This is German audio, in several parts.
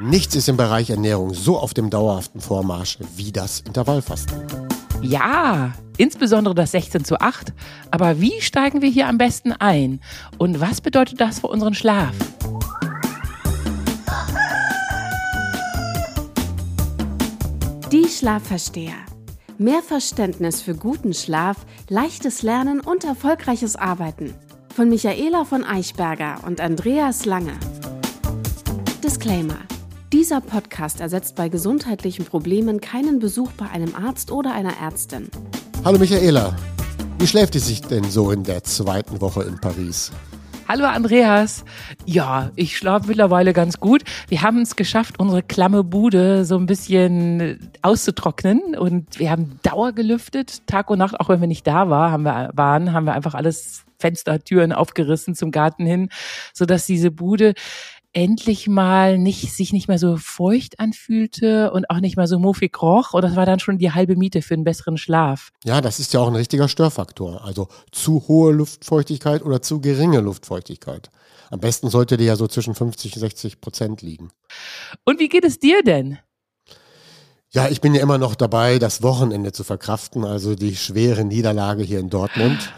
Nichts ist im Bereich Ernährung so auf dem dauerhaften Vormarsch wie das Intervallfasten. Ja, insbesondere das 16 zu 8. Aber wie steigen wir hier am besten ein? Und was bedeutet das für unseren Schlaf? Die Schlafversteher. Mehr Verständnis für guten Schlaf, leichtes Lernen und erfolgreiches Arbeiten. Von Michaela von Eichberger und Andreas Lange. Disclaimer. Dieser Podcast ersetzt bei gesundheitlichen Problemen keinen Besuch bei einem Arzt oder einer Ärztin. Hallo Michaela, wie schläft es sich denn so in der zweiten Woche in Paris? Hallo Andreas. Ja, ich schlafe mittlerweile ganz gut. Wir haben es geschafft, unsere klamme Bude so ein bisschen auszutrocknen und wir haben Dauer gelüftet, Tag und Nacht, auch wenn wir nicht da war, haben wir, waren, haben wir einfach alles Fenster, Türen aufgerissen zum Garten hin, so dass diese Bude endlich mal nicht, sich nicht mehr so feucht anfühlte und auch nicht mehr so muffig roch. Und das war dann schon die halbe Miete für einen besseren Schlaf. Ja, das ist ja auch ein richtiger Störfaktor. Also zu hohe Luftfeuchtigkeit oder zu geringe Luftfeuchtigkeit. Am besten sollte die ja so zwischen 50 und 60 Prozent liegen. Und wie geht es dir denn? Ja, ich bin ja immer noch dabei, das Wochenende zu verkraften, also die schwere Niederlage hier in Dortmund.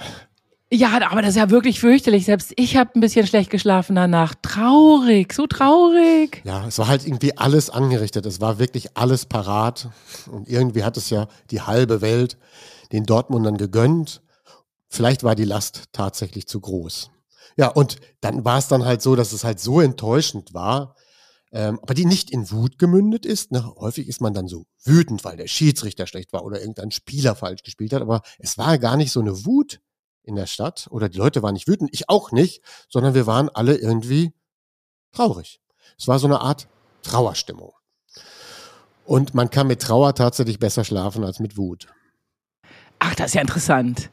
Ja, aber das ist ja wirklich fürchterlich. Selbst ich habe ein bisschen schlecht geschlafen danach. Traurig, so traurig. Ja, es war halt irgendwie alles angerichtet. Es war wirklich alles parat. Und irgendwie hat es ja die halbe Welt den Dortmundern gegönnt. Vielleicht war die Last tatsächlich zu groß. Ja, und dann war es dann halt so, dass es halt so enttäuschend war, ähm, aber die nicht in Wut gemündet ist. Ne? Häufig ist man dann so wütend, weil der Schiedsrichter schlecht war oder irgendein Spieler falsch gespielt hat. Aber es war gar nicht so eine Wut, in der Stadt oder die Leute waren nicht wütend, ich auch nicht, sondern wir waren alle irgendwie traurig. Es war so eine Art Trauerstimmung. Und man kann mit Trauer tatsächlich besser schlafen als mit Wut. Ach, das ist ja interessant.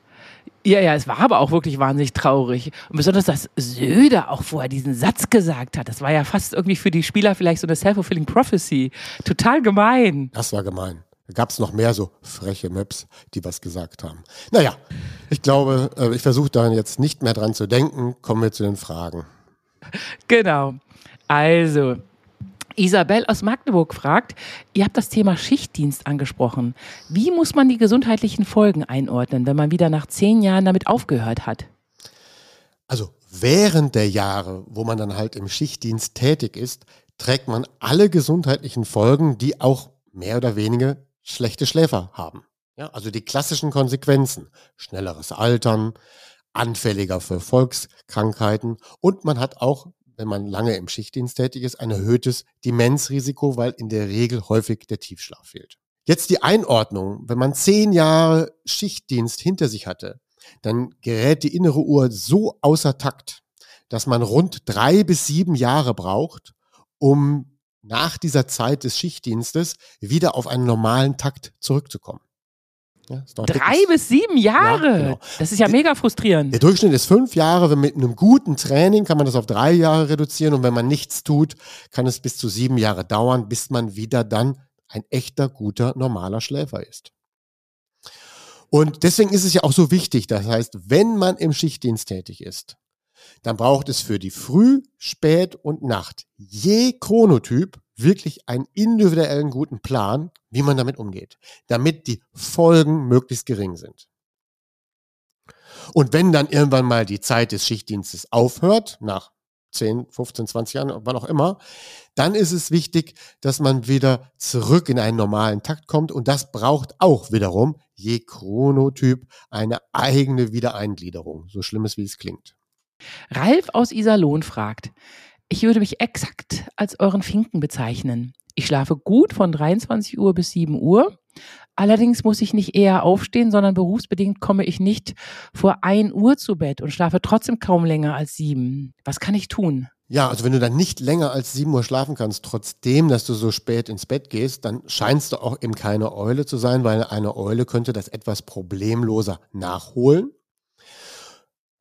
Ja, ja, es war aber auch wirklich wahnsinnig traurig. Und besonders, dass Söder auch vorher diesen Satz gesagt hat. Das war ja fast irgendwie für die Spieler vielleicht so eine self-fulfilling prophecy. Total gemein. Das war gemein. Da gab es noch mehr so freche Maps, die was gesagt haben. Naja, ich glaube, äh, ich versuche da jetzt nicht mehr dran zu denken. Kommen wir zu den Fragen. Genau. Also, Isabel aus Magdeburg fragt, ihr habt das Thema Schichtdienst angesprochen. Wie muss man die gesundheitlichen Folgen einordnen, wenn man wieder nach zehn Jahren damit aufgehört hat? Also während der Jahre, wo man dann halt im Schichtdienst tätig ist, trägt man alle gesundheitlichen Folgen, die auch mehr oder weniger schlechte Schläfer haben. Ja, also die klassischen Konsequenzen. Schnelleres Altern, anfälliger für Volkskrankheiten und man hat auch, wenn man lange im Schichtdienst tätig ist, ein erhöhtes Demenzrisiko, weil in der Regel häufig der Tiefschlaf fehlt. Jetzt die Einordnung. Wenn man zehn Jahre Schichtdienst hinter sich hatte, dann gerät die innere Uhr so außer Takt, dass man rund drei bis sieben Jahre braucht, um nach dieser Zeit des Schichtdienstes wieder auf einen normalen Takt zurückzukommen. Ja, Drei bis sieben Jahre. Ja, genau. Das ist ja mega frustrierend. Der Durchschnitt ist fünf Jahre. Mit einem guten Training kann man das auf drei Jahre reduzieren. Und wenn man nichts tut, kann es bis zu sieben Jahre dauern, bis man wieder dann ein echter, guter, normaler Schläfer ist. Und deswegen ist es ja auch so wichtig. Das heißt, wenn man im Schichtdienst tätig ist, dann braucht es für die Früh-, Spät- und Nacht je Chronotyp wirklich einen individuellen guten Plan, wie man damit umgeht, damit die Folgen möglichst gering sind. Und wenn dann irgendwann mal die Zeit des Schichtdienstes aufhört, nach 10, 15, 20 Jahren, wann auch immer, dann ist es wichtig, dass man wieder zurück in einen normalen Takt kommt und das braucht auch wiederum je Chronotyp eine eigene Wiedereingliederung, so schlimm es wie es klingt. Ralf aus Iserlohn fragt, ich würde mich exakt als euren Finken bezeichnen. Ich schlafe gut von 23 Uhr bis 7 Uhr. Allerdings muss ich nicht eher aufstehen, sondern berufsbedingt komme ich nicht vor 1 Uhr zu Bett und schlafe trotzdem kaum länger als 7. Was kann ich tun? Ja, also wenn du dann nicht länger als 7 Uhr schlafen kannst, trotzdem, dass du so spät ins Bett gehst, dann scheinst du auch eben keine Eule zu sein, weil eine Eule könnte das etwas problemloser nachholen.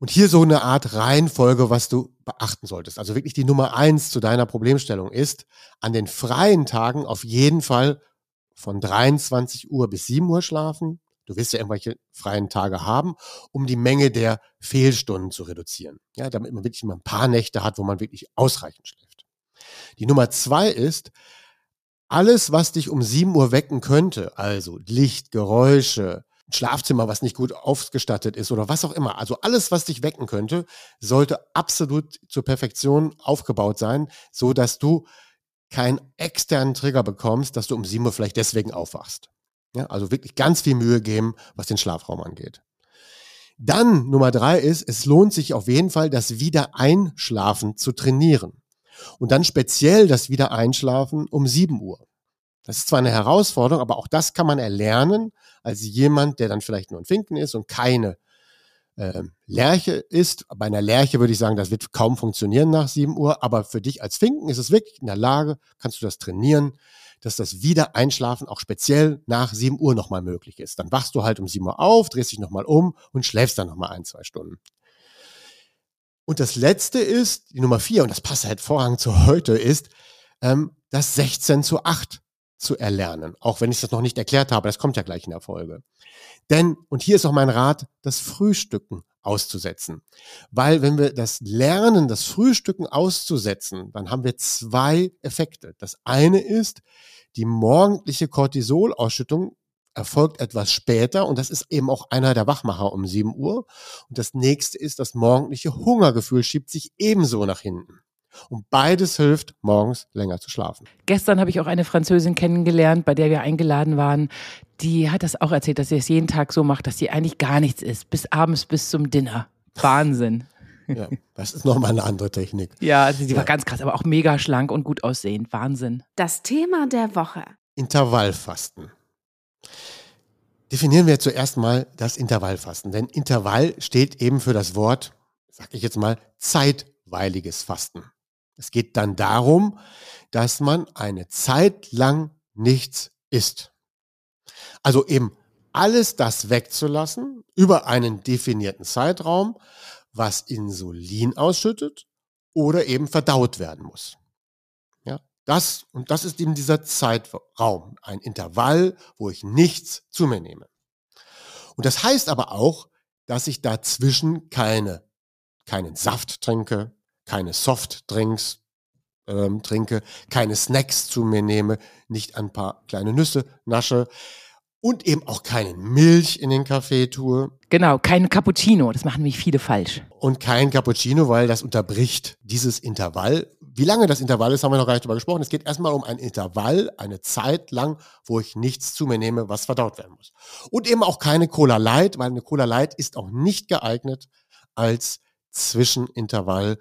Und hier so eine Art Reihenfolge, was du beachten solltest. Also wirklich die Nummer eins zu deiner Problemstellung ist, an den freien Tagen auf jeden Fall von 23 Uhr bis 7 Uhr schlafen. Du wirst ja irgendwelche freien Tage haben, um die Menge der Fehlstunden zu reduzieren. Ja, damit man wirklich mal ein paar Nächte hat, wo man wirklich ausreichend schläft. Die Nummer zwei ist, alles, was dich um 7 Uhr wecken könnte, also Licht, Geräusche, Schlafzimmer, was nicht gut ausgestattet ist oder was auch immer. Also alles, was dich wecken könnte, sollte absolut zur Perfektion aufgebaut sein, so dass du keinen externen Trigger bekommst, dass du um 7 Uhr vielleicht deswegen aufwachst. Ja, also wirklich ganz viel Mühe geben, was den Schlafraum angeht. Dann Nummer drei ist, es lohnt sich auf jeden Fall, das Wiedereinschlafen zu trainieren. Und dann speziell das Wiedereinschlafen um 7 Uhr. Das ist zwar eine Herausforderung, aber auch das kann man erlernen als jemand, der dann vielleicht nur ein Finken ist und keine äh, Lerche ist. Bei einer Lerche würde ich sagen, das wird kaum funktionieren nach 7 Uhr, aber für dich als Finken ist es wirklich in der Lage, kannst du das trainieren, dass das Wiedereinschlafen auch speziell nach 7 Uhr nochmal möglich ist. Dann wachst du halt um 7 Uhr auf, drehst dich nochmal um und schläfst dann nochmal ein, zwei Stunden. Und das letzte ist, die Nummer 4, und das passt halt vorrangig zu heute, ist, ähm, das 16 zu 8 zu erlernen. Auch wenn ich das noch nicht erklärt habe, das kommt ja gleich in der Folge. Denn, und hier ist auch mein Rat, das Frühstücken auszusetzen. Weil wenn wir das lernen, das Frühstücken auszusetzen, dann haben wir zwei Effekte. Das eine ist, die morgendliche Cortisolausschüttung erfolgt etwas später und das ist eben auch einer der Wachmacher um 7 Uhr. Und das nächste ist, das morgendliche Hungergefühl schiebt sich ebenso nach hinten. Und beides hilft, morgens länger zu schlafen. Gestern habe ich auch eine Französin kennengelernt, bei der wir eingeladen waren. Die hat das auch erzählt, dass sie es jeden Tag so macht, dass sie eigentlich gar nichts isst, bis abends, bis zum Dinner. Wahnsinn. Ja, das ist nochmal eine andere Technik. Ja, also sie ja. war ganz krass, aber auch mega schlank und gut aussehend. Wahnsinn. Das Thema der Woche. Intervallfasten. Definieren wir zuerst mal das Intervallfasten. Denn Intervall steht eben für das Wort, sag ich jetzt mal, zeitweiliges Fasten. Es geht dann darum, dass man eine Zeit lang nichts isst. Also eben alles das wegzulassen über einen definierten Zeitraum, was Insulin ausschüttet oder eben verdaut werden muss. Ja, das, und das ist eben dieser Zeitraum, ein Intervall, wo ich nichts zu mir nehme. Und das heißt aber auch, dass ich dazwischen keine, keinen Saft trinke, keine Softdrinks ähm, trinke, keine Snacks zu mir nehme, nicht ein paar kleine Nüsse nasche und eben auch keine Milch in den Kaffee tue. Genau, kein Cappuccino, das machen nämlich viele falsch. Und kein Cappuccino, weil das unterbricht dieses Intervall. Wie lange das Intervall ist, haben wir noch gar nicht drüber gesprochen. Es geht erstmal um ein Intervall, eine Zeit lang, wo ich nichts zu mir nehme, was verdaut werden muss. Und eben auch keine Cola Light, weil eine Cola Light ist auch nicht geeignet als Zwischenintervall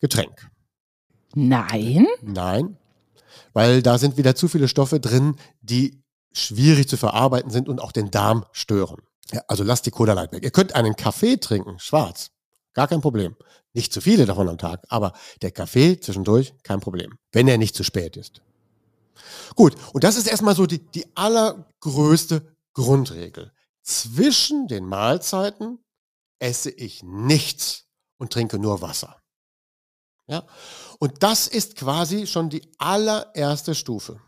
Getränk. Nein. Nein, weil da sind wieder zu viele Stoffe drin, die schwierig zu verarbeiten sind und auch den Darm stören. Ja, also lasst die Cola Light weg. Ihr könnt einen Kaffee trinken, schwarz. Gar kein Problem. Nicht zu viele davon am Tag, aber der Kaffee zwischendurch kein Problem, wenn er nicht zu spät ist. Gut, und das ist erstmal so die, die allergrößte Grundregel. Zwischen den Mahlzeiten esse ich nichts und trinke nur Wasser. Ja? Und das ist quasi schon die allererste Stufe.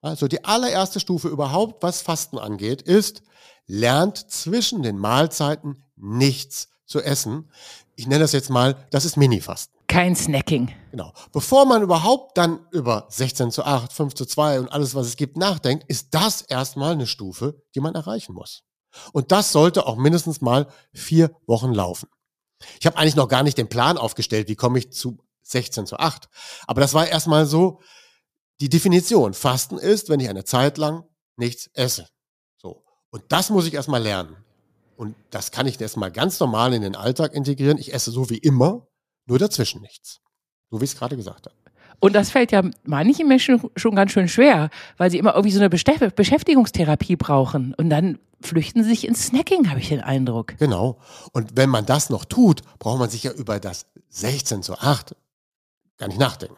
Also die allererste Stufe überhaupt, was Fasten angeht, ist, lernt zwischen den Mahlzeiten nichts zu essen. Ich nenne das jetzt mal, das ist Mini-Fasten. Kein Snacking. Genau. Bevor man überhaupt dann über 16 zu 8, 5 zu 2 und alles, was es gibt, nachdenkt, ist das erstmal eine Stufe, die man erreichen muss. Und das sollte auch mindestens mal vier Wochen laufen. Ich habe eigentlich noch gar nicht den Plan aufgestellt, wie komme ich zu 16 zu 8. Aber das war erstmal so die Definition. Fasten ist, wenn ich eine Zeit lang nichts esse. So. Und das muss ich erstmal lernen. Und das kann ich erstmal ganz normal in den Alltag integrieren. Ich esse so wie immer, nur dazwischen nichts. So wie ich es gerade gesagt habe. Und das fällt ja manchen Menschen schon ganz schön schwer, weil sie immer irgendwie so eine Beschäftigungstherapie brauchen. Und dann flüchten sie sich ins Snacking, habe ich den Eindruck. Genau. Und wenn man das noch tut, braucht man sich ja über das 16 zu 8 gar nicht nachdenken.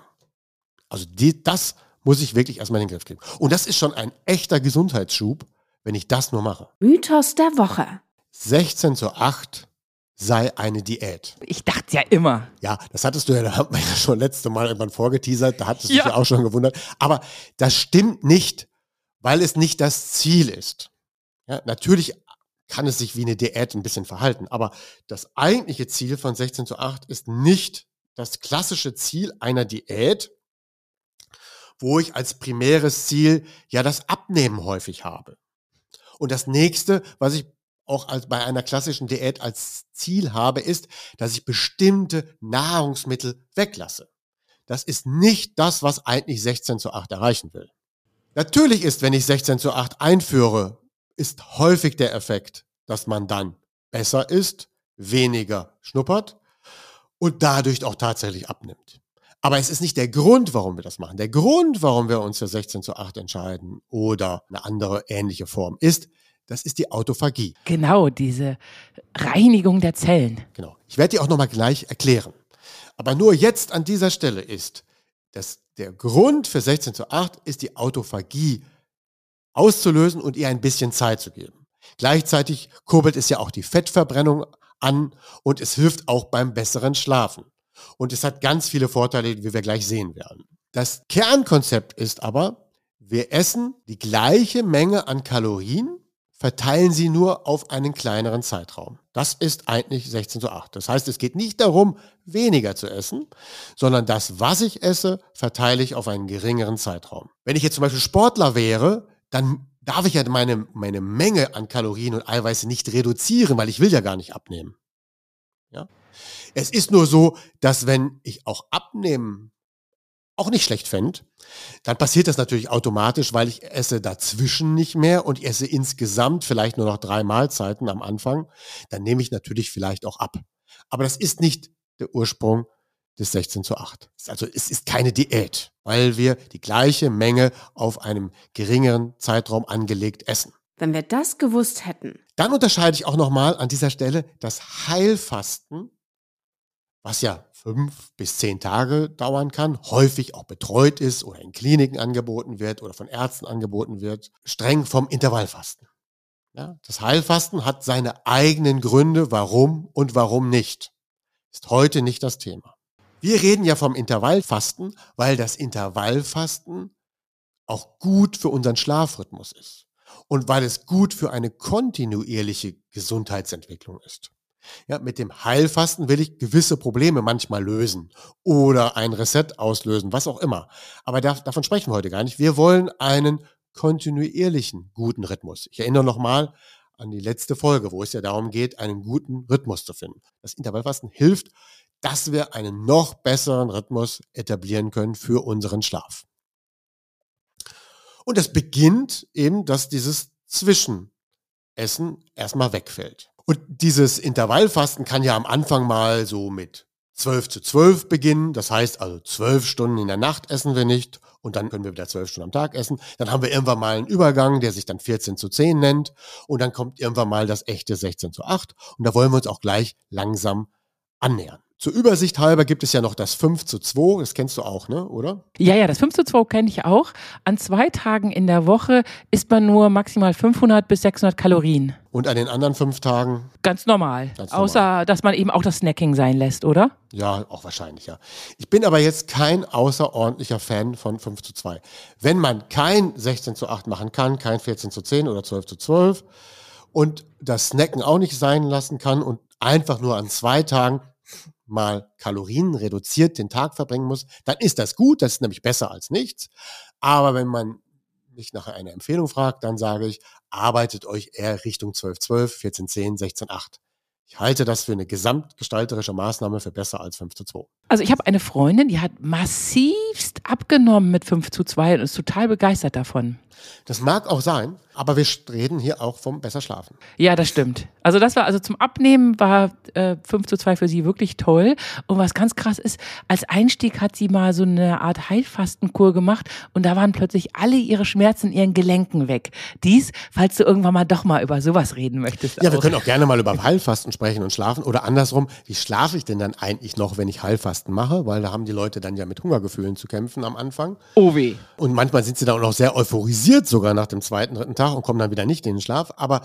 Also die, das muss ich wirklich erstmal in den Griff kriegen. Und das ist schon ein echter Gesundheitsschub, wenn ich das nur mache. Mythos der Woche. 16 zu 8 sei eine Diät. Ich dachte ja immer. Ja, das hattest du ja, da haben wir ja schon letzte Mal irgendwann vorgeteasert, da hattest du ja. dich ja auch schon gewundert. Aber das stimmt nicht, weil es nicht das Ziel ist. Ja, natürlich kann es sich wie eine Diät ein bisschen verhalten, aber das eigentliche Ziel von 16 zu 8 ist nicht das klassische Ziel einer Diät, wo ich als primäres Ziel ja das Abnehmen häufig habe. Und das nächste, was ich auch als bei einer klassischen Diät als Ziel habe, ist, dass ich bestimmte Nahrungsmittel weglasse. Das ist nicht das, was eigentlich 16 zu 8 erreichen will. Natürlich ist, wenn ich 16 zu 8 einführe, ist häufig der Effekt, dass man dann besser isst, weniger schnuppert und dadurch auch tatsächlich abnimmt. Aber es ist nicht der Grund, warum wir das machen. Der Grund, warum wir uns für 16 zu 8 entscheiden oder eine andere ähnliche Form ist, das ist die Autophagie. Genau, diese Reinigung der Zellen. Genau. Ich werde die auch nochmal gleich erklären. Aber nur jetzt an dieser Stelle ist, dass der Grund für 16 zu 8 ist die Autophagie auszulösen und ihr ein bisschen Zeit zu geben. Gleichzeitig kurbelt es ja auch die Fettverbrennung an und es hilft auch beim besseren Schlafen. Und es hat ganz viele Vorteile, wie wir gleich sehen werden. Das Kernkonzept ist aber, wir essen die gleiche Menge an Kalorien, verteilen sie nur auf einen kleineren Zeitraum. Das ist eigentlich 16 zu 8. Das heißt, es geht nicht darum, weniger zu essen, sondern das, was ich esse, verteile ich auf einen geringeren Zeitraum. Wenn ich jetzt zum Beispiel Sportler wäre, dann darf ich ja meine, meine Menge an Kalorien und Eiweiße nicht reduzieren, weil ich will ja gar nicht abnehmen. Ja? Es ist nur so, dass wenn ich auch abnehmen auch nicht schlecht fände, dann passiert das natürlich automatisch, weil ich esse dazwischen nicht mehr und ich esse insgesamt vielleicht nur noch drei Mahlzeiten am Anfang, dann nehme ich natürlich vielleicht auch ab. Aber das ist nicht der Ursprung des 16 zu 8. Also es ist keine Diät, weil wir die gleiche Menge auf einem geringeren Zeitraum angelegt essen. Wenn wir das gewusst hätten. Dann unterscheide ich auch nochmal an dieser Stelle das Heilfasten, was ja fünf bis zehn Tage dauern kann, häufig auch betreut ist oder in Kliniken angeboten wird oder von Ärzten angeboten wird, streng vom Intervallfasten. Ja, das Heilfasten hat seine eigenen Gründe, warum und warum nicht. Ist heute nicht das Thema. Wir reden ja vom Intervallfasten, weil das Intervallfasten auch gut für unseren Schlafrhythmus ist und weil es gut für eine kontinuierliche Gesundheitsentwicklung ist. Ja, mit dem Heilfasten will ich gewisse Probleme manchmal lösen oder ein Reset auslösen, was auch immer. Aber da, davon sprechen wir heute gar nicht. Wir wollen einen kontinuierlichen guten Rhythmus. Ich erinnere nochmal an die letzte Folge, wo es ja darum geht, einen guten Rhythmus zu finden. Das Intervallfasten hilft dass wir einen noch besseren Rhythmus etablieren können für unseren Schlaf. Und es beginnt eben, dass dieses Zwischenessen erstmal wegfällt. Und dieses Intervallfasten kann ja am Anfang mal so mit 12 zu 12 beginnen. Das heißt also 12 Stunden in der Nacht essen wir nicht und dann können wir wieder 12 Stunden am Tag essen. Dann haben wir irgendwann mal einen Übergang, der sich dann 14 zu 10 nennt. Und dann kommt irgendwann mal das echte 16 zu 8. Und da wollen wir uns auch gleich langsam annähern. Zur Übersicht halber gibt es ja noch das 5 zu 2, das kennst du auch, ne, oder? Ja, ja, das 5 zu 2 kenne ich auch. An zwei Tagen in der Woche isst man nur maximal 500 bis 600 Kalorien. Und an den anderen fünf Tagen? Ganz normal. Ganz normal. Außer, dass man eben auch das Snacking sein lässt, oder? Ja, auch wahrscheinlich, ja. Ich bin aber jetzt kein außerordentlicher Fan von 5 zu 2. Wenn man kein 16 zu 8 machen kann, kein 14 zu 10 oder 12 zu 12 und das Snacken auch nicht sein lassen kann und einfach nur an zwei Tagen mal Kalorien reduziert den Tag verbringen muss, dann ist das gut, das ist nämlich besser als nichts. Aber wenn man mich nach einer Empfehlung fragt, dann sage ich, arbeitet euch eher Richtung 1212, 1410, 168. Ich halte das für eine gesamtgestalterische Maßnahme für besser als 5 zu 2. Also ich habe eine Freundin, die hat massivst abgenommen mit 5 zu 2 und ist total begeistert davon. Das mag auch sein, aber wir reden hier auch vom besser schlafen. Ja, das stimmt. Also das war, also zum Abnehmen war äh, 5 zu 2 für sie wirklich toll. Und was ganz krass ist, als Einstieg hat sie mal so eine Art Heilfastenkur gemacht und da waren plötzlich alle ihre Schmerzen in ihren Gelenken weg. Dies, falls du irgendwann mal doch mal über sowas reden möchtest. Ja, auch. wir können auch gerne mal über Heilfasten sprechen und schlafen. Oder andersrum, wie schlafe ich denn dann eigentlich noch, wenn ich Heilfasten mache? Weil da haben die Leute dann ja mit Hungergefühlen zu kämpfen am Anfang. Oh weh. Und manchmal sind sie dann auch noch sehr euphorisiert sogar nach dem zweiten, dritten Tag und kommen dann wieder nicht in den Schlaf. Aber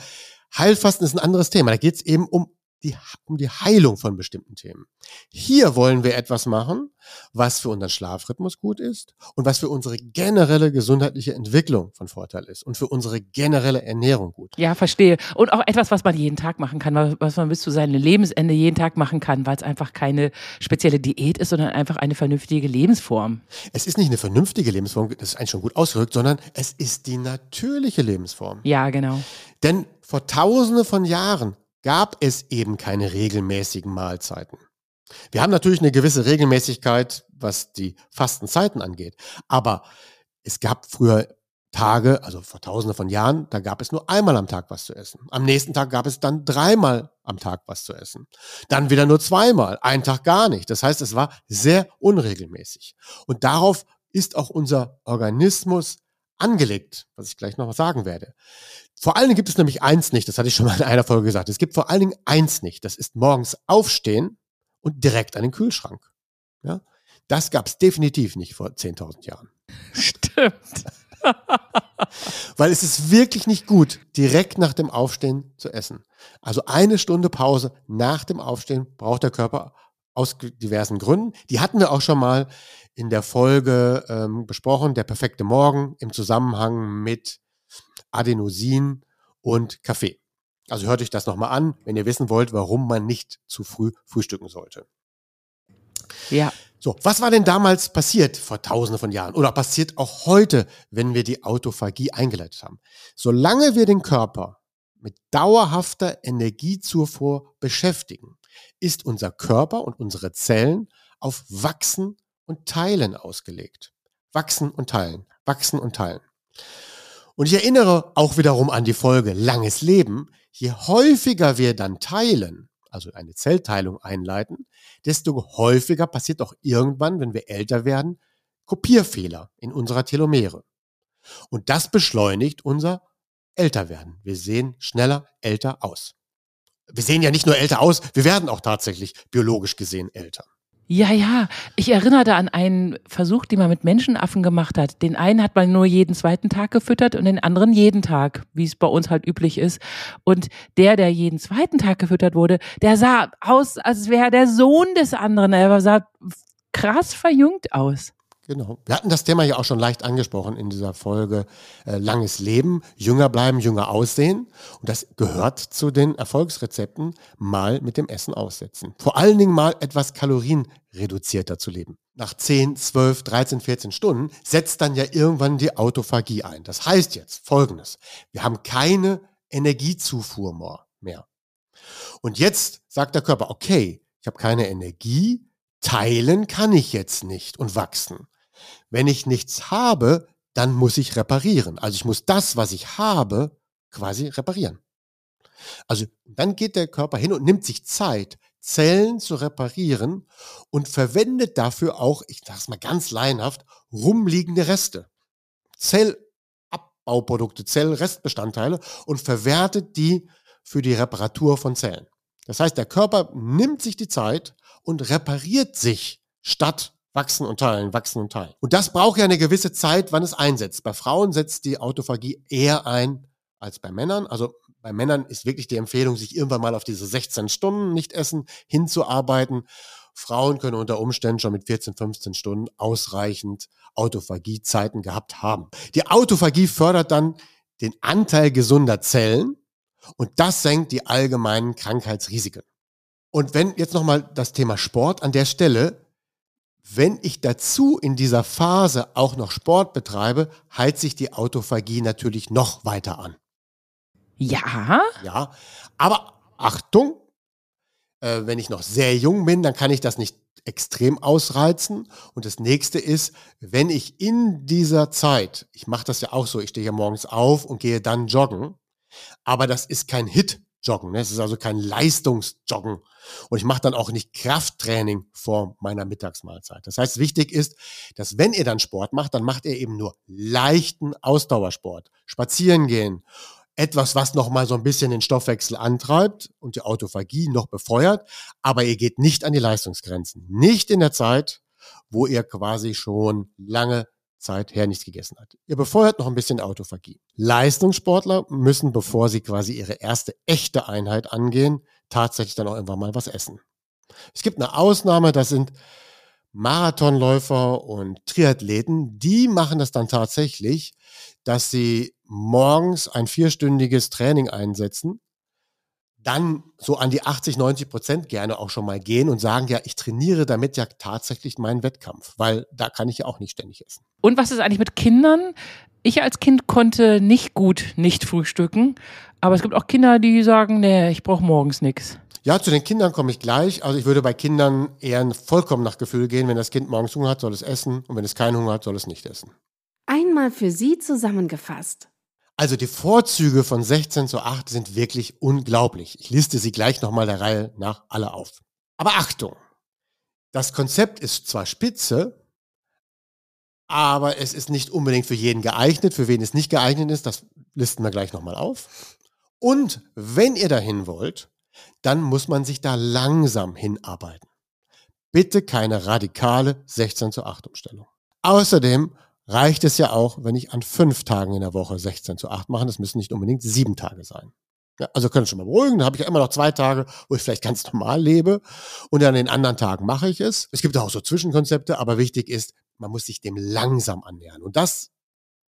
Heilfasten ist ein anderes Thema. Da geht es eben um die, um die Heilung von bestimmten Themen. Hier wollen wir etwas machen, was für unseren Schlafrhythmus gut ist und was für unsere generelle gesundheitliche Entwicklung von Vorteil ist und für unsere generelle Ernährung gut. Ja, verstehe. Und auch etwas, was man jeden Tag machen kann, was man bis zu seinem Lebensende jeden Tag machen kann, weil es einfach keine spezielle Diät ist, sondern einfach eine vernünftige Lebensform. Es ist nicht eine vernünftige Lebensform, das ist eigentlich schon gut ausgerückt, sondern es ist die natürliche Lebensform. Ja, genau. Denn vor tausende von Jahren gab es eben keine regelmäßigen Mahlzeiten. Wir haben natürlich eine gewisse Regelmäßigkeit, was die Fastenzeiten angeht. Aber es gab früher Tage, also vor tausende von Jahren, da gab es nur einmal am Tag was zu essen. Am nächsten Tag gab es dann dreimal am Tag was zu essen. Dann wieder nur zweimal, einen Tag gar nicht. Das heißt, es war sehr unregelmäßig. Und darauf ist auch unser Organismus angelegt, was ich gleich noch sagen werde. Vor allen Dingen gibt es nämlich eins nicht, das hatte ich schon mal in einer Folge gesagt. Es gibt vor allen Dingen eins nicht. Das ist morgens aufstehen und direkt an den Kühlschrank. Ja? Das gab es definitiv nicht vor 10.000 Jahren. Stimmt. Weil es ist wirklich nicht gut, direkt nach dem Aufstehen zu essen. Also eine Stunde Pause nach dem Aufstehen braucht der Körper aus diversen Gründen. Die hatten wir auch schon mal in der Folge ähm, besprochen, der perfekte Morgen im Zusammenhang mit Adenosin und Kaffee. Also hört euch das nochmal an, wenn ihr wissen wollt, warum man nicht zu früh frühstücken sollte. Ja. So, was war denn damals passiert vor tausenden von Jahren oder passiert auch heute, wenn wir die Autophagie eingeleitet haben? Solange wir den Körper mit dauerhafter Energiezufuhr beschäftigen, ist unser Körper und unsere Zellen auf Wachsen und Teilen ausgelegt. Wachsen und teilen, wachsen und teilen. Und ich erinnere auch wiederum an die Folge Langes Leben. Je häufiger wir dann teilen, also eine Zellteilung einleiten, desto häufiger passiert auch irgendwann, wenn wir älter werden, Kopierfehler in unserer Telomere. Und das beschleunigt unser Älterwerden. Wir sehen schneller älter aus. Wir sehen ja nicht nur älter aus, wir werden auch tatsächlich biologisch gesehen älter. Ja, ja. Ich erinnere da an einen Versuch, den man mit Menschenaffen gemacht hat. Den einen hat man nur jeden zweiten Tag gefüttert und den anderen jeden Tag, wie es bei uns halt üblich ist. Und der, der jeden zweiten Tag gefüttert wurde, der sah aus, als wäre der Sohn des anderen. Er sah krass verjüngt aus. Genau. Wir hatten das Thema ja auch schon leicht angesprochen in dieser Folge äh, Langes Leben, jünger bleiben, jünger aussehen. Und das gehört zu den Erfolgsrezepten, mal mit dem Essen aussetzen. Vor allen Dingen mal etwas kalorienreduzierter zu leben. Nach 10, 12, 13, 14 Stunden setzt dann ja irgendwann die Autophagie ein. Das heißt jetzt Folgendes. Wir haben keine Energiezufuhr mehr. Und jetzt sagt der Körper, okay, ich habe keine Energie, teilen kann ich jetzt nicht und wachsen. Wenn ich nichts habe, dann muss ich reparieren. Also ich muss das, was ich habe, quasi reparieren. Also dann geht der Körper hin und nimmt sich Zeit, Zellen zu reparieren und verwendet dafür auch, ich sage es mal ganz laienhaft, rumliegende Reste. Zellabbauprodukte, Zellrestbestandteile und verwertet die für die Reparatur von Zellen. Das heißt, der Körper nimmt sich die Zeit und repariert sich, statt wachsen und teilen, wachsen und teilen. Und das braucht ja eine gewisse Zeit, wann es einsetzt. Bei Frauen setzt die Autophagie eher ein als bei Männern. Also bei Männern ist wirklich die Empfehlung, sich irgendwann mal auf diese 16 Stunden nicht essen hinzuarbeiten. Frauen können unter Umständen schon mit 14, 15 Stunden ausreichend Autophagiezeiten gehabt haben. Die Autophagie fördert dann den Anteil gesunder Zellen und das senkt die allgemeinen Krankheitsrisiken. Und wenn jetzt nochmal das Thema Sport an der Stelle, wenn ich dazu in dieser Phase auch noch Sport betreibe, heizt sich die Autophagie natürlich noch weiter an. Ja? Ja, aber Achtung, äh, wenn ich noch sehr jung bin, dann kann ich das nicht extrem ausreizen. Und das nächste ist, wenn ich in dieser Zeit, ich mache das ja auch so, ich stehe ja morgens auf und gehe dann joggen, aber das ist kein Hit, Joggen. Ne? Es ist also kein Leistungsjoggen. Und ich mache dann auch nicht Krafttraining vor meiner Mittagsmahlzeit. Das heißt, wichtig ist, dass wenn ihr dann Sport macht, dann macht ihr eben nur leichten Ausdauersport. Spazieren gehen. Etwas, was nochmal so ein bisschen den Stoffwechsel antreibt und die Autophagie noch befeuert. Aber ihr geht nicht an die Leistungsgrenzen. Nicht in der Zeit, wo ihr quasi schon lange Zeit her nichts gegessen hat. Ihr befeuert noch ein bisschen Autophagie. Leistungssportler müssen, bevor sie quasi ihre erste echte Einheit angehen, tatsächlich dann auch irgendwann mal was essen. Es gibt eine Ausnahme, das sind Marathonläufer und Triathleten, die machen das dann tatsächlich, dass sie morgens ein vierstündiges Training einsetzen, dann so an die 80, 90 Prozent gerne auch schon mal gehen und sagen, ja, ich trainiere damit ja tatsächlich meinen Wettkampf, weil da kann ich ja auch nicht ständig essen. Und was ist eigentlich mit Kindern? Ich als Kind konnte nicht gut nicht frühstücken, aber es gibt auch Kinder, die sagen, nee, ich brauche morgens nichts. Ja, zu den Kindern komme ich gleich. Also ich würde bei Kindern eher vollkommen nach Gefühl gehen. Wenn das Kind morgens Hunger hat, soll es essen. Und wenn es keinen Hunger hat, soll es nicht essen. Einmal für Sie zusammengefasst. Also die Vorzüge von 16 zu 8 sind wirklich unglaublich. Ich liste sie gleich nochmal der Reihe nach alle auf. Aber Achtung! Das Konzept ist zwar spitze, aber es ist nicht unbedingt für jeden geeignet. Für wen es nicht geeignet ist, das listen wir gleich nochmal auf. Und wenn ihr dahin wollt, dann muss man sich da langsam hinarbeiten. Bitte keine radikale 16 zu 8 Umstellung. Außerdem reicht es ja auch, wenn ich an fünf Tagen in der Woche 16 zu 8 mache. Das müssen nicht unbedingt sieben Tage sein. Ja, also können schon mal beruhigen. Dann habe ich ja immer noch zwei Tage, wo ich vielleicht ganz normal lebe. Und an den anderen Tagen mache ich es. Es gibt auch so Zwischenkonzepte, aber wichtig ist, man muss sich dem langsam annähern. Und das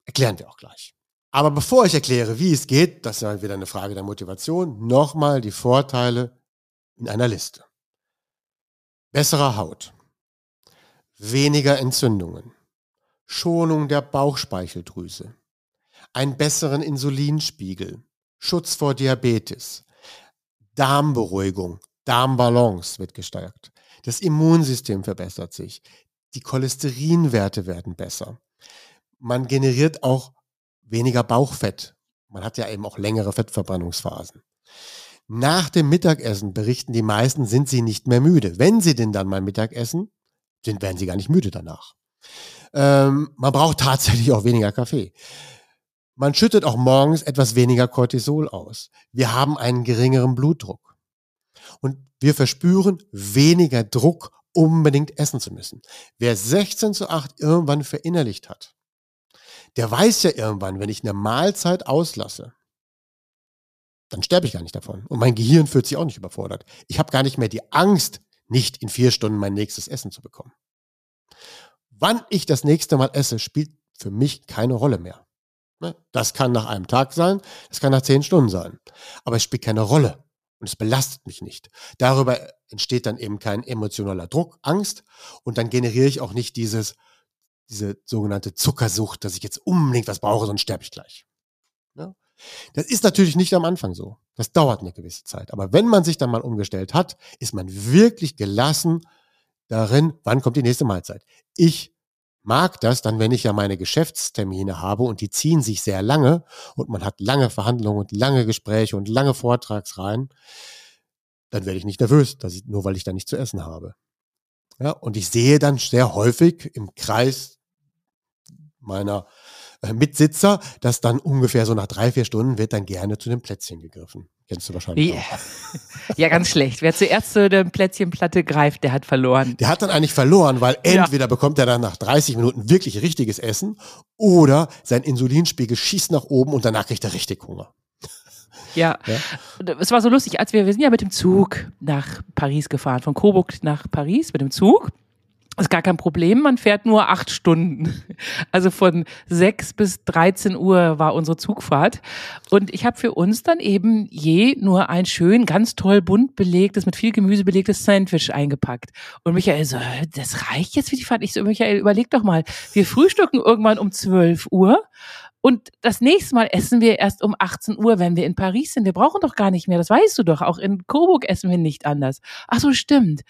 erklären wir auch gleich. Aber bevor ich erkläre, wie es geht, das ist ja wieder eine Frage der Motivation, nochmal die Vorteile in einer Liste. Bessere Haut, weniger Entzündungen, Schonung der Bauchspeicheldrüse, einen besseren Insulinspiegel, Schutz vor Diabetes, Darmberuhigung, Darmbalance wird gestärkt, das Immunsystem verbessert sich, die Cholesterinwerte werden besser. Man generiert auch weniger Bauchfett. Man hat ja eben auch längere Fettverbrennungsphasen. Nach dem Mittagessen berichten die meisten, sind sie nicht mehr müde. Wenn sie denn dann mal Mittag essen, sind, werden sie gar nicht müde danach. Ähm, man braucht tatsächlich auch weniger Kaffee. Man schüttet auch morgens etwas weniger Cortisol aus. Wir haben einen geringeren Blutdruck. Und wir verspüren weniger Druck, unbedingt essen zu müssen. Wer 16 zu 8 irgendwann verinnerlicht hat, der weiß ja irgendwann, wenn ich eine Mahlzeit auslasse, dann sterbe ich gar nicht davon. Und mein Gehirn fühlt sich auch nicht überfordert. Ich habe gar nicht mehr die Angst, nicht in vier Stunden mein nächstes Essen zu bekommen. Wann ich das nächste Mal esse, spielt für mich keine Rolle mehr. Ne? Das kann nach einem Tag sein, das kann nach zehn Stunden sein. Aber es spielt keine Rolle und es belastet mich nicht. Darüber entsteht dann eben kein emotionaler Druck, Angst und dann generiere ich auch nicht dieses, diese sogenannte Zuckersucht, dass ich jetzt unbedingt was brauche, sonst sterbe ich gleich. Ja? Das ist natürlich nicht am Anfang so. Das dauert eine gewisse Zeit. Aber wenn man sich dann mal umgestellt hat, ist man wirklich gelassen darin, wann kommt die nächste Mahlzeit. Ich mag das dann, wenn ich ja meine Geschäftstermine habe und die ziehen sich sehr lange und man hat lange Verhandlungen und lange Gespräche und lange Vortragsreihen, dann werde ich nicht nervös, ich, nur weil ich da nichts zu essen habe. Ja, und ich sehe dann sehr häufig im Kreis meiner äh, Mitsitzer, dass dann ungefähr so nach drei, vier Stunden wird dann gerne zu dem Plätzchen gegriffen. Kennst du wahrscheinlich ja. auch. Ja, ganz schlecht. Wer zuerst zu der Plätzchenplatte greift, der hat verloren. Der hat dann eigentlich verloren, weil entweder ja. bekommt er dann nach 30 Minuten wirklich richtiges Essen oder sein Insulinspiegel schießt nach oben und danach kriegt er richtig Hunger. Ja. ja. Es war so lustig, als wir, wir sind ja mit dem Zug nach Paris gefahren, von Coburg nach Paris mit dem Zug ist gar kein Problem, man fährt nur acht Stunden. Also von sechs bis 13 Uhr war unsere Zugfahrt. Und ich habe für uns dann eben je nur ein schön, ganz toll bunt belegtes, mit viel Gemüse belegtes Sandwich eingepackt. Und Michael so, das reicht jetzt für die Fahrt. Ich so, Michael, überleg doch mal, wir frühstücken irgendwann um 12 Uhr und das nächste Mal essen wir erst um 18 Uhr, wenn wir in Paris sind. Wir brauchen doch gar nicht mehr. Das weißt du doch. Auch in Coburg essen wir nicht anders. Ach so, stimmt.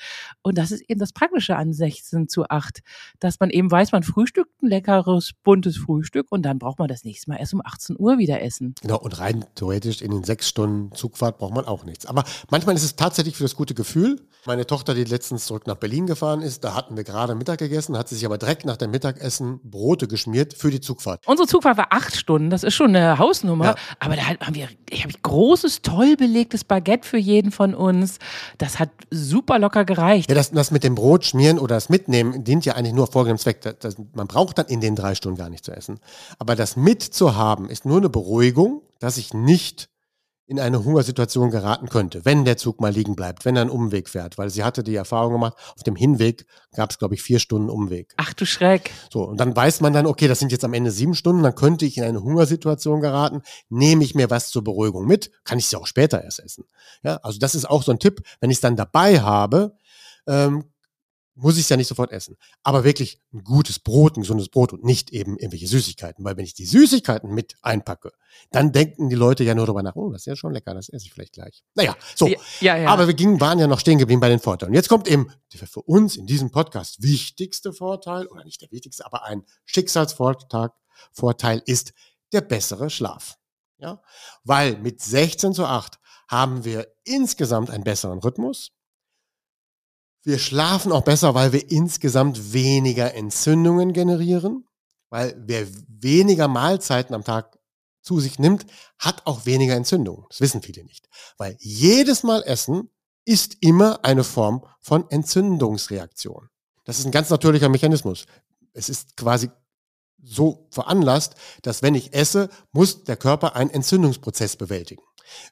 Und das ist eben das Praktische an 16 zu 8, dass man eben weiß, man frühstückt ein leckeres, buntes Frühstück und dann braucht man das nächste Mal erst um 18 Uhr wieder essen. Genau. Und rein theoretisch in den sechs Stunden Zugfahrt braucht man auch nichts. Aber manchmal ist es tatsächlich für das gute Gefühl. Meine Tochter, die letztens zurück nach Berlin gefahren ist, da hatten wir gerade Mittag gegessen, hat sie sich aber direkt nach dem Mittagessen Brote geschmiert für die Zugfahrt. Unsere Zugfahrt war acht Stunden. Das ist schon eine Hausnummer. Ja. Aber da haben wir, ich habe großes, toll belegtes Baguette für jeden von uns. Das hat super locker gereicht. Ja, das, das mit dem Brot schmieren oder das Mitnehmen dient ja eigentlich nur folgendem Zweck. Das, das, man braucht dann in den drei Stunden gar nicht zu essen. Aber das mitzuhaben ist nur eine Beruhigung, dass ich nicht in eine Hungersituation geraten könnte, wenn der Zug mal liegen bleibt, wenn er einen Umweg fährt, weil sie hatte die Erfahrung gemacht, auf dem Hinweg gab es, glaube ich, vier Stunden Umweg. Ach du Schreck. So, und dann weiß man dann, okay, das sind jetzt am Ende sieben Stunden, dann könnte ich in eine Hungersituation geraten, nehme ich mir was zur Beruhigung mit, kann ich sie auch später erst essen. Ja, also das ist auch so ein Tipp, wenn ich es dann dabei habe, ähm, muss ich es ja nicht sofort essen. Aber wirklich ein gutes Brot, ein gesundes Brot und nicht eben irgendwelche Süßigkeiten. Weil wenn ich die Süßigkeiten mit einpacke, dann denken die Leute ja nur darüber nach, oh, das ist ja schon lecker, das esse ich vielleicht gleich. Naja, so. Ja, ja, ja. Aber wir gingen, waren ja noch stehen geblieben bei den Vorteilen. Und jetzt kommt eben der für uns in diesem Podcast wichtigste Vorteil, oder nicht der wichtigste, aber ein Schicksalsvorteil Vorteil ist der bessere Schlaf. Ja, weil mit 16 zu 8 haben wir insgesamt einen besseren Rhythmus. Wir schlafen auch besser, weil wir insgesamt weniger Entzündungen generieren, weil wer weniger Mahlzeiten am Tag zu sich nimmt, hat auch weniger Entzündungen. Das wissen viele nicht, weil jedes Mal Essen ist immer eine Form von Entzündungsreaktion. Das ist ein ganz natürlicher Mechanismus. Es ist quasi so veranlasst, dass wenn ich esse, muss der Körper einen Entzündungsprozess bewältigen.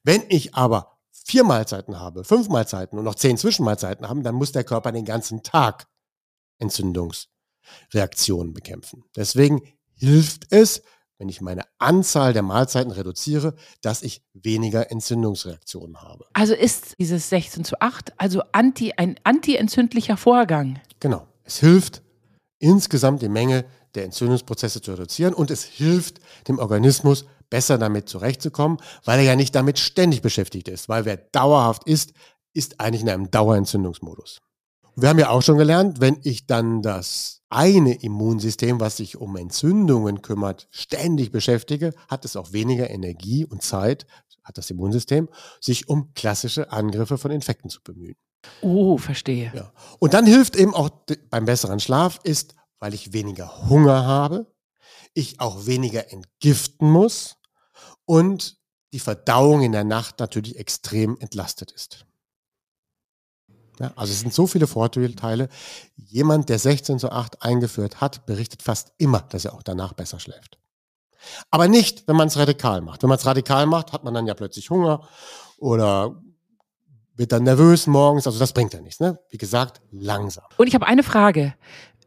Wenn ich aber vier Mahlzeiten habe, fünf Mahlzeiten und noch zehn Zwischenmahlzeiten haben, dann muss der Körper den ganzen Tag Entzündungsreaktionen bekämpfen. Deswegen hilft es, wenn ich meine Anzahl der Mahlzeiten reduziere, dass ich weniger Entzündungsreaktionen habe. Also ist dieses 16 zu 8 also anti, ein antientzündlicher Vorgang? Genau. Es hilft insgesamt die Menge der Entzündungsprozesse zu reduzieren und es hilft dem Organismus besser damit zurechtzukommen, weil er ja nicht damit ständig beschäftigt ist. Weil wer dauerhaft isst, ist eigentlich in einem Dauerentzündungsmodus. Wir haben ja auch schon gelernt, wenn ich dann das eine Immunsystem, was sich um Entzündungen kümmert, ständig beschäftige, hat es auch weniger Energie und Zeit, hat das Immunsystem, sich um klassische Angriffe von Infekten zu bemühen. Oh, verstehe. Ja. Und dann hilft eben auch beim besseren Schlaf ist, weil ich weniger Hunger habe, ich auch weniger entgiften muss, und die Verdauung in der Nacht natürlich extrem entlastet ist. Ja, also es sind so viele Vorteile. Jemand, der 16 zu 8 eingeführt hat, berichtet fast immer, dass er auch danach besser schläft. Aber nicht, wenn man es radikal macht. Wenn man es radikal macht, hat man dann ja plötzlich Hunger oder wird dann nervös morgens. Also das bringt ja nichts. Ne? Wie gesagt, langsam. Und ich habe eine Frage.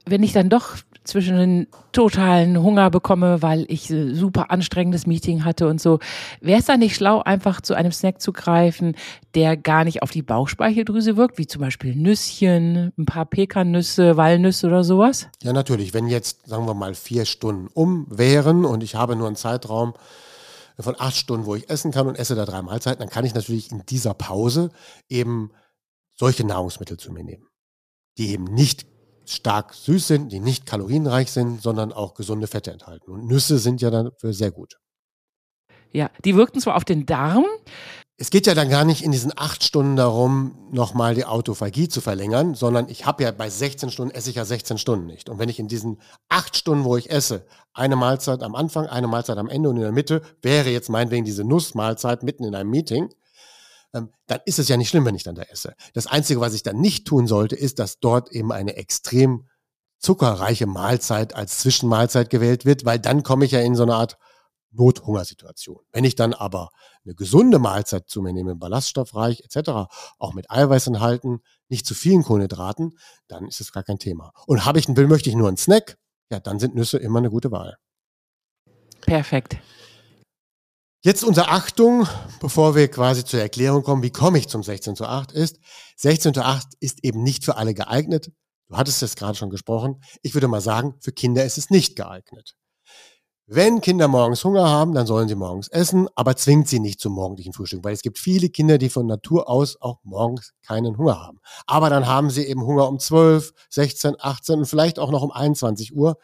Wenn ich dann doch zwischen den totalen Hunger bekomme, weil ich ein super anstrengendes Meeting hatte und so. Wäre es da nicht schlau, einfach zu einem Snack zu greifen, der gar nicht auf die Bauchspeicheldrüse wirkt, wie zum Beispiel Nüsschen, ein paar Pekannüsse, Walnüsse oder sowas? Ja, natürlich. Wenn jetzt, sagen wir mal, vier Stunden um wären und ich habe nur einen Zeitraum von acht Stunden, wo ich essen kann und esse da drei Mahlzeiten, dann kann ich natürlich in dieser Pause eben solche Nahrungsmittel zu mir nehmen, die eben nicht stark süß sind, die nicht kalorienreich sind, sondern auch gesunde Fette enthalten. Und Nüsse sind ja dafür sehr gut. Ja, die wirkten zwar auf den Darm. Es geht ja dann gar nicht in diesen acht Stunden darum, nochmal die Autophagie zu verlängern, sondern ich habe ja bei 16 Stunden esse ich ja 16 Stunden nicht. Und wenn ich in diesen acht Stunden, wo ich esse, eine Mahlzeit am Anfang, eine Mahlzeit am Ende und in der Mitte, wäre jetzt meinetwegen diese Nussmahlzeit mitten in einem Meeting, dann ist es ja nicht schlimm, wenn ich dann da esse. Das Einzige, was ich dann nicht tun sollte, ist, dass dort eben eine extrem zuckerreiche Mahlzeit als Zwischenmahlzeit gewählt wird, weil dann komme ich ja in so eine Art Nothungersituation. Wenn ich dann aber eine gesunde Mahlzeit zu mir nehme, ballaststoffreich etc., auch mit Eiweiß enthalten, nicht zu vielen Kohlenhydraten, dann ist es gar kein Thema. Und habe ich einen möchte ich nur einen Snack, ja, dann sind Nüsse immer eine gute Wahl. Perfekt. Jetzt unsere Achtung, bevor wir quasi zur Erklärung kommen, wie komme ich zum 16 zu 8 ist, 16 zu 8 ist eben nicht für alle geeignet. Du hattest es gerade schon gesprochen. Ich würde mal sagen, für Kinder ist es nicht geeignet. Wenn Kinder morgens Hunger haben, dann sollen sie morgens essen, aber zwingt sie nicht zum morgendlichen Frühstück, weil es gibt viele Kinder, die von Natur aus auch morgens keinen Hunger haben. Aber dann haben sie eben Hunger um 12, 16, 18 und vielleicht auch noch um 21 Uhr,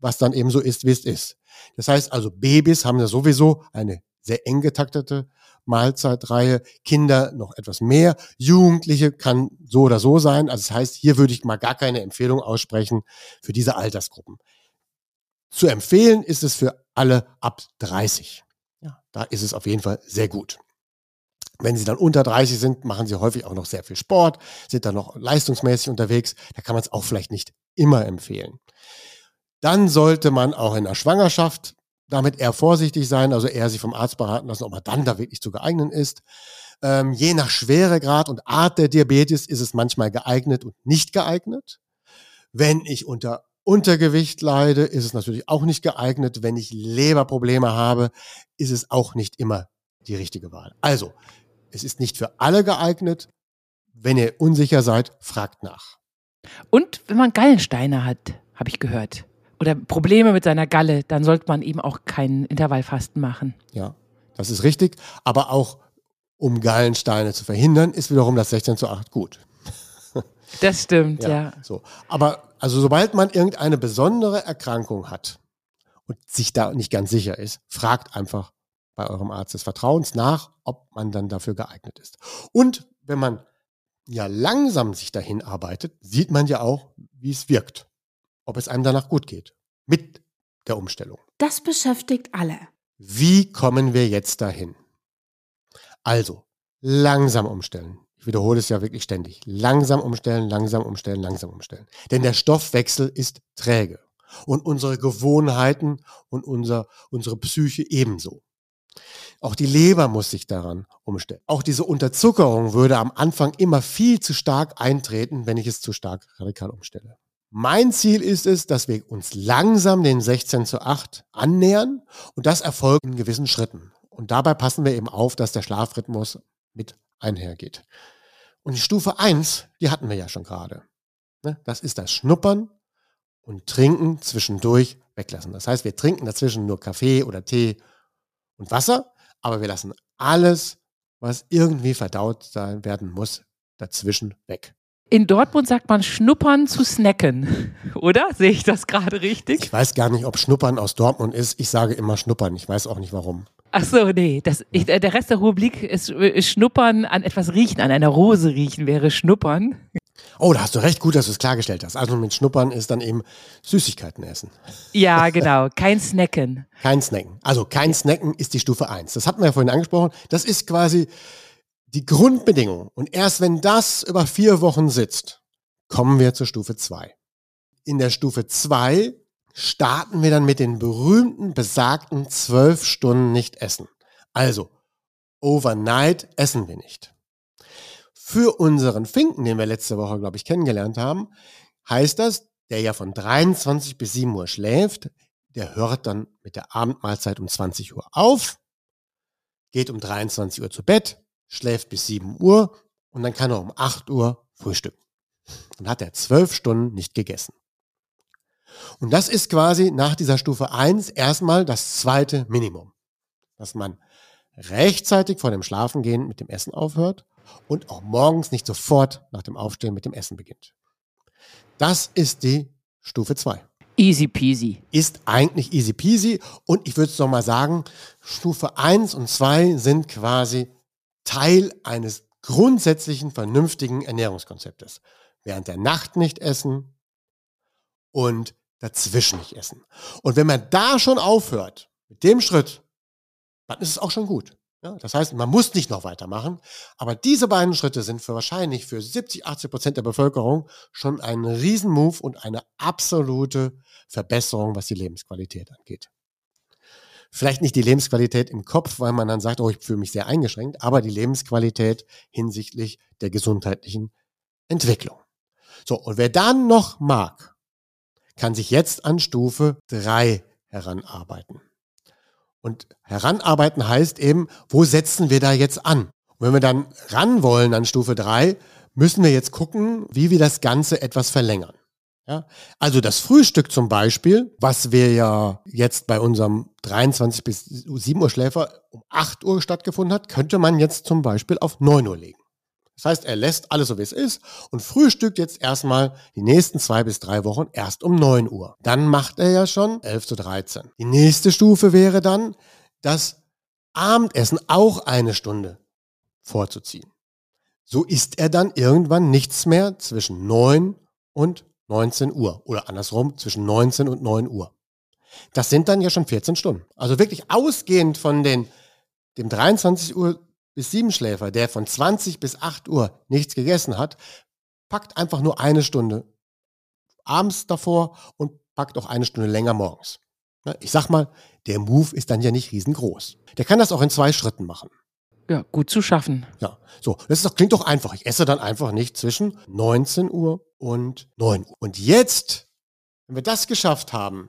was dann eben so ist, wie es ist. Das heißt also, Babys haben ja sowieso eine sehr eng getaktete Mahlzeitreihe, Kinder noch etwas mehr, Jugendliche kann so oder so sein. Also das heißt, hier würde ich mal gar keine Empfehlung aussprechen für diese Altersgruppen. Zu empfehlen ist es für alle ab 30. Ja, da ist es auf jeden Fall sehr gut. Wenn sie dann unter 30 sind, machen sie häufig auch noch sehr viel Sport, sind dann noch leistungsmäßig unterwegs. Da kann man es auch vielleicht nicht immer empfehlen. Dann sollte man auch in der Schwangerschaft damit eher vorsichtig sein, also eher sich vom Arzt beraten lassen, ob er dann da wirklich zu geeignen ist. Ähm, je nach Schweregrad und Art der Diabetes ist es manchmal geeignet und nicht geeignet. Wenn ich unter Untergewicht leide, ist es natürlich auch nicht geeignet. Wenn ich Leberprobleme habe, ist es auch nicht immer die richtige Wahl. Also, es ist nicht für alle geeignet. Wenn ihr unsicher seid, fragt nach. Und wenn man Gallensteine hat, habe ich gehört, oder Probleme mit seiner Galle, dann sollte man eben auch keinen Intervallfasten machen. Ja, das ist richtig. Aber auch um Gallensteine zu verhindern, ist wiederum das 16 zu 8 gut. Das stimmt, ja. ja. So. Aber also sobald man irgendeine besondere Erkrankung hat und sich da nicht ganz sicher ist, fragt einfach bei eurem Arzt des Vertrauens nach, ob man dann dafür geeignet ist. Und wenn man ja langsam sich dahin arbeitet, sieht man ja auch, wie es wirkt. Ob es einem danach gut geht. Mit der Umstellung. Das beschäftigt alle. Wie kommen wir jetzt dahin? Also, langsam umstellen. Ich wiederhole es ja wirklich ständig. Langsam umstellen, langsam umstellen, langsam umstellen. Denn der Stoffwechsel ist träge. Und unsere Gewohnheiten und unser, unsere Psyche ebenso. Auch die Leber muss sich daran umstellen. Auch diese Unterzuckerung würde am Anfang immer viel zu stark eintreten, wenn ich es zu stark radikal umstelle. Mein Ziel ist es, dass wir uns langsam den 16 zu 8 annähern und das erfolgt in gewissen Schritten. Und dabei passen wir eben auf, dass der Schlafrhythmus mit einhergeht. Und die Stufe 1, die hatten wir ja schon gerade. Ne? Das ist das Schnuppern und Trinken zwischendurch weglassen. Das heißt, wir trinken dazwischen nur Kaffee oder Tee und Wasser, aber wir lassen alles, was irgendwie verdaut sein werden muss, dazwischen weg. In Dortmund sagt man Schnuppern zu snacken, oder? Sehe ich das gerade richtig? Ich weiß gar nicht, ob Schnuppern aus Dortmund ist. Ich sage immer Schnuppern. Ich weiß auch nicht warum. Ach so, nee, das, ich, äh, der Rest der Republik ist, ist Schnuppern an etwas riechen, an einer Rose riechen wäre Schnuppern. Oh, da hast du recht gut, dass du es klargestellt hast. Also mit Schnuppern ist dann eben Süßigkeiten essen. Ja, genau. Kein Snacken. Kein Snacken. Also kein Snacken ist die Stufe 1. Das hatten wir ja vorhin angesprochen. Das ist quasi die Grundbedingung. Und erst wenn das über vier Wochen sitzt, kommen wir zur Stufe 2. In der Stufe 2 starten wir dann mit den berühmten, besagten zwölf Stunden nicht essen. Also, overnight essen wir nicht. Für unseren Finken, den wir letzte Woche, glaube ich, kennengelernt haben, heißt das, der ja von 23 bis 7 Uhr schläft, der hört dann mit der Abendmahlzeit um 20 Uhr auf, geht um 23 Uhr zu Bett, schläft bis 7 Uhr und dann kann er um 8 Uhr frühstücken. Dann hat er zwölf Stunden nicht gegessen. Und das ist quasi nach dieser Stufe 1 erstmal das zweite Minimum. Dass man rechtzeitig vor dem Schlafengehen mit dem Essen aufhört und auch morgens nicht sofort nach dem Aufstehen mit dem Essen beginnt. Das ist die Stufe 2. Easy peasy. Ist eigentlich easy peasy und ich würde es nochmal sagen, Stufe 1 und 2 sind quasi Teil eines grundsätzlichen vernünftigen Ernährungskonzeptes. Während der Nacht nicht essen und dazwischen nicht essen. Und wenn man da schon aufhört, mit dem Schritt, dann ist es auch schon gut. Ja, das heißt, man muss nicht noch weitermachen, aber diese beiden Schritte sind für wahrscheinlich für 70, 80 Prozent der Bevölkerung schon ein Riesenmove und eine absolute Verbesserung, was die Lebensqualität angeht. Vielleicht nicht die Lebensqualität im Kopf, weil man dann sagt, oh, ich fühle mich sehr eingeschränkt, aber die Lebensqualität hinsichtlich der gesundheitlichen Entwicklung. So, und wer dann noch mag, kann sich jetzt an Stufe 3 heranarbeiten. Und heranarbeiten heißt eben, wo setzen wir da jetzt an? Und wenn wir dann ran wollen an Stufe 3, müssen wir jetzt gucken, wie wir das Ganze etwas verlängern. Ja? Also das Frühstück zum Beispiel, was wir ja jetzt bei unserem 23 bis 7 Uhr Schläfer um 8 Uhr stattgefunden hat, könnte man jetzt zum Beispiel auf 9 Uhr legen. Das heißt, er lässt alles so, wie es ist und frühstückt jetzt erstmal die nächsten zwei bis drei Wochen erst um neun Uhr. Dann macht er ja schon 11 zu 13. Die nächste Stufe wäre dann, das Abendessen auch eine Stunde vorzuziehen. So isst er dann irgendwann nichts mehr zwischen 9 und 19 Uhr oder andersrum zwischen 19 und 9 Uhr. Das sind dann ja schon 14 Stunden. Also wirklich ausgehend von den, dem 23 Uhr bis Siebenschläfer, der von 20 bis 8 Uhr nichts gegessen hat, packt einfach nur eine Stunde abends davor und packt auch eine Stunde länger morgens. Ich sag mal, der Move ist dann ja nicht riesengroß. Der kann das auch in zwei Schritten machen. Ja, gut zu schaffen. Ja, so, das doch, klingt doch einfach. Ich esse dann einfach nicht zwischen 19 Uhr und 9 Uhr. Und jetzt, wenn wir das geschafft haben,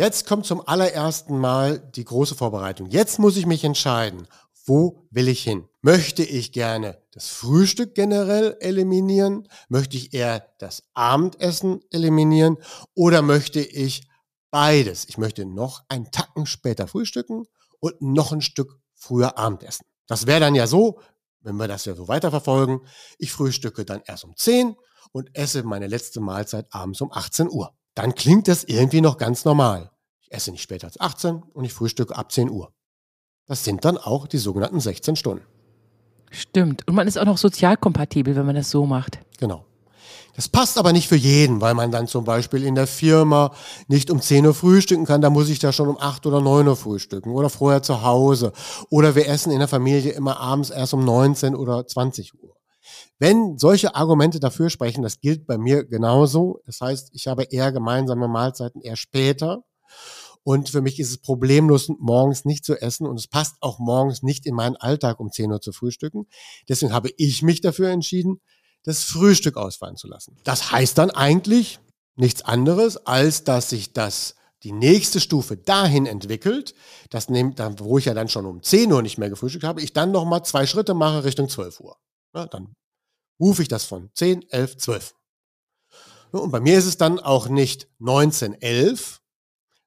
jetzt kommt zum allerersten Mal die große Vorbereitung. Jetzt muss ich mich entscheiden, wo will ich hin? Möchte ich gerne das Frühstück generell eliminieren? Möchte ich eher das Abendessen eliminieren? Oder möchte ich beides? Ich möchte noch einen Tacken später frühstücken und noch ein Stück früher Abendessen. Das wäre dann ja so, wenn wir das ja so weiterverfolgen, ich frühstücke dann erst um 10 und esse meine letzte Mahlzeit abends um 18 Uhr. Dann klingt das irgendwie noch ganz normal. Ich esse nicht später als 18 und ich frühstücke ab 10 Uhr. Das sind dann auch die sogenannten 16 Stunden. Stimmt. Und man ist auch noch sozial kompatibel, wenn man das so macht. Genau. Das passt aber nicht für jeden, weil man dann zum Beispiel in der Firma nicht um 10 Uhr frühstücken kann, da muss ich da schon um 8 oder 9 Uhr frühstücken oder vorher zu Hause. Oder wir essen in der Familie immer abends erst um 19 oder 20 Uhr. Wenn solche Argumente dafür sprechen, das gilt bei mir genauso. Das heißt, ich habe eher gemeinsame Mahlzeiten eher später und für mich ist es problemlos, morgens nicht zu essen. Und es passt auch morgens nicht in meinen Alltag, um 10 Uhr zu frühstücken. Deswegen habe ich mich dafür entschieden, das Frühstück ausfallen zu lassen. Das heißt dann eigentlich nichts anderes, als dass sich das die nächste Stufe dahin entwickelt, das nimmt dann, wo ich ja dann schon um 10 Uhr nicht mehr gefrühstückt habe, ich dann nochmal zwei Schritte mache Richtung 12 Uhr. Ja, dann rufe ich das von 10, 11, 12. Und bei mir ist es dann auch nicht 19, 11,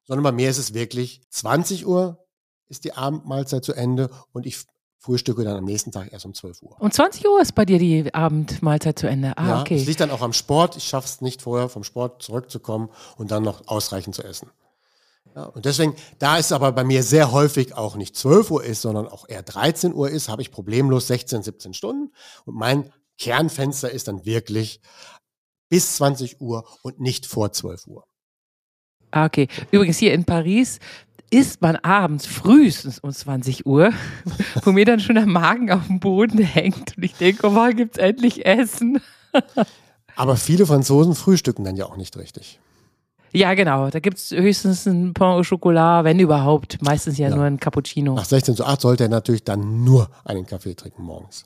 sondern bei mir ist es wirklich 20 Uhr ist die Abendmahlzeit zu Ende und ich frühstücke dann am nächsten Tag erst um 12 Uhr. Um 20 Uhr ist bei dir die Abendmahlzeit zu Ende. Ah, ja, okay. Das liegt dann auch am Sport. Ich schaffe es nicht vorher vom Sport zurückzukommen und dann noch ausreichend zu essen. Ja, und deswegen, da es aber bei mir sehr häufig auch nicht 12 Uhr ist, sondern auch eher 13 Uhr ist, habe ich problemlos 16, 17 Stunden. Und mein Kernfenster ist dann wirklich bis 20 Uhr und nicht vor 12 Uhr. Ah, okay. Übrigens hier in Paris isst man abends frühestens um 20 Uhr, wo mir dann schon der Magen auf dem Boden hängt und ich denke, oh, wann gibt's endlich Essen? Aber viele Franzosen frühstücken dann ja auch nicht richtig. Ja, genau. Da gibt's höchstens ein Pain au Chocolat, wenn überhaupt. Meistens ja, ja. nur ein Cappuccino. Nach 16 zu 8 sollte er natürlich dann nur einen Kaffee trinken morgens.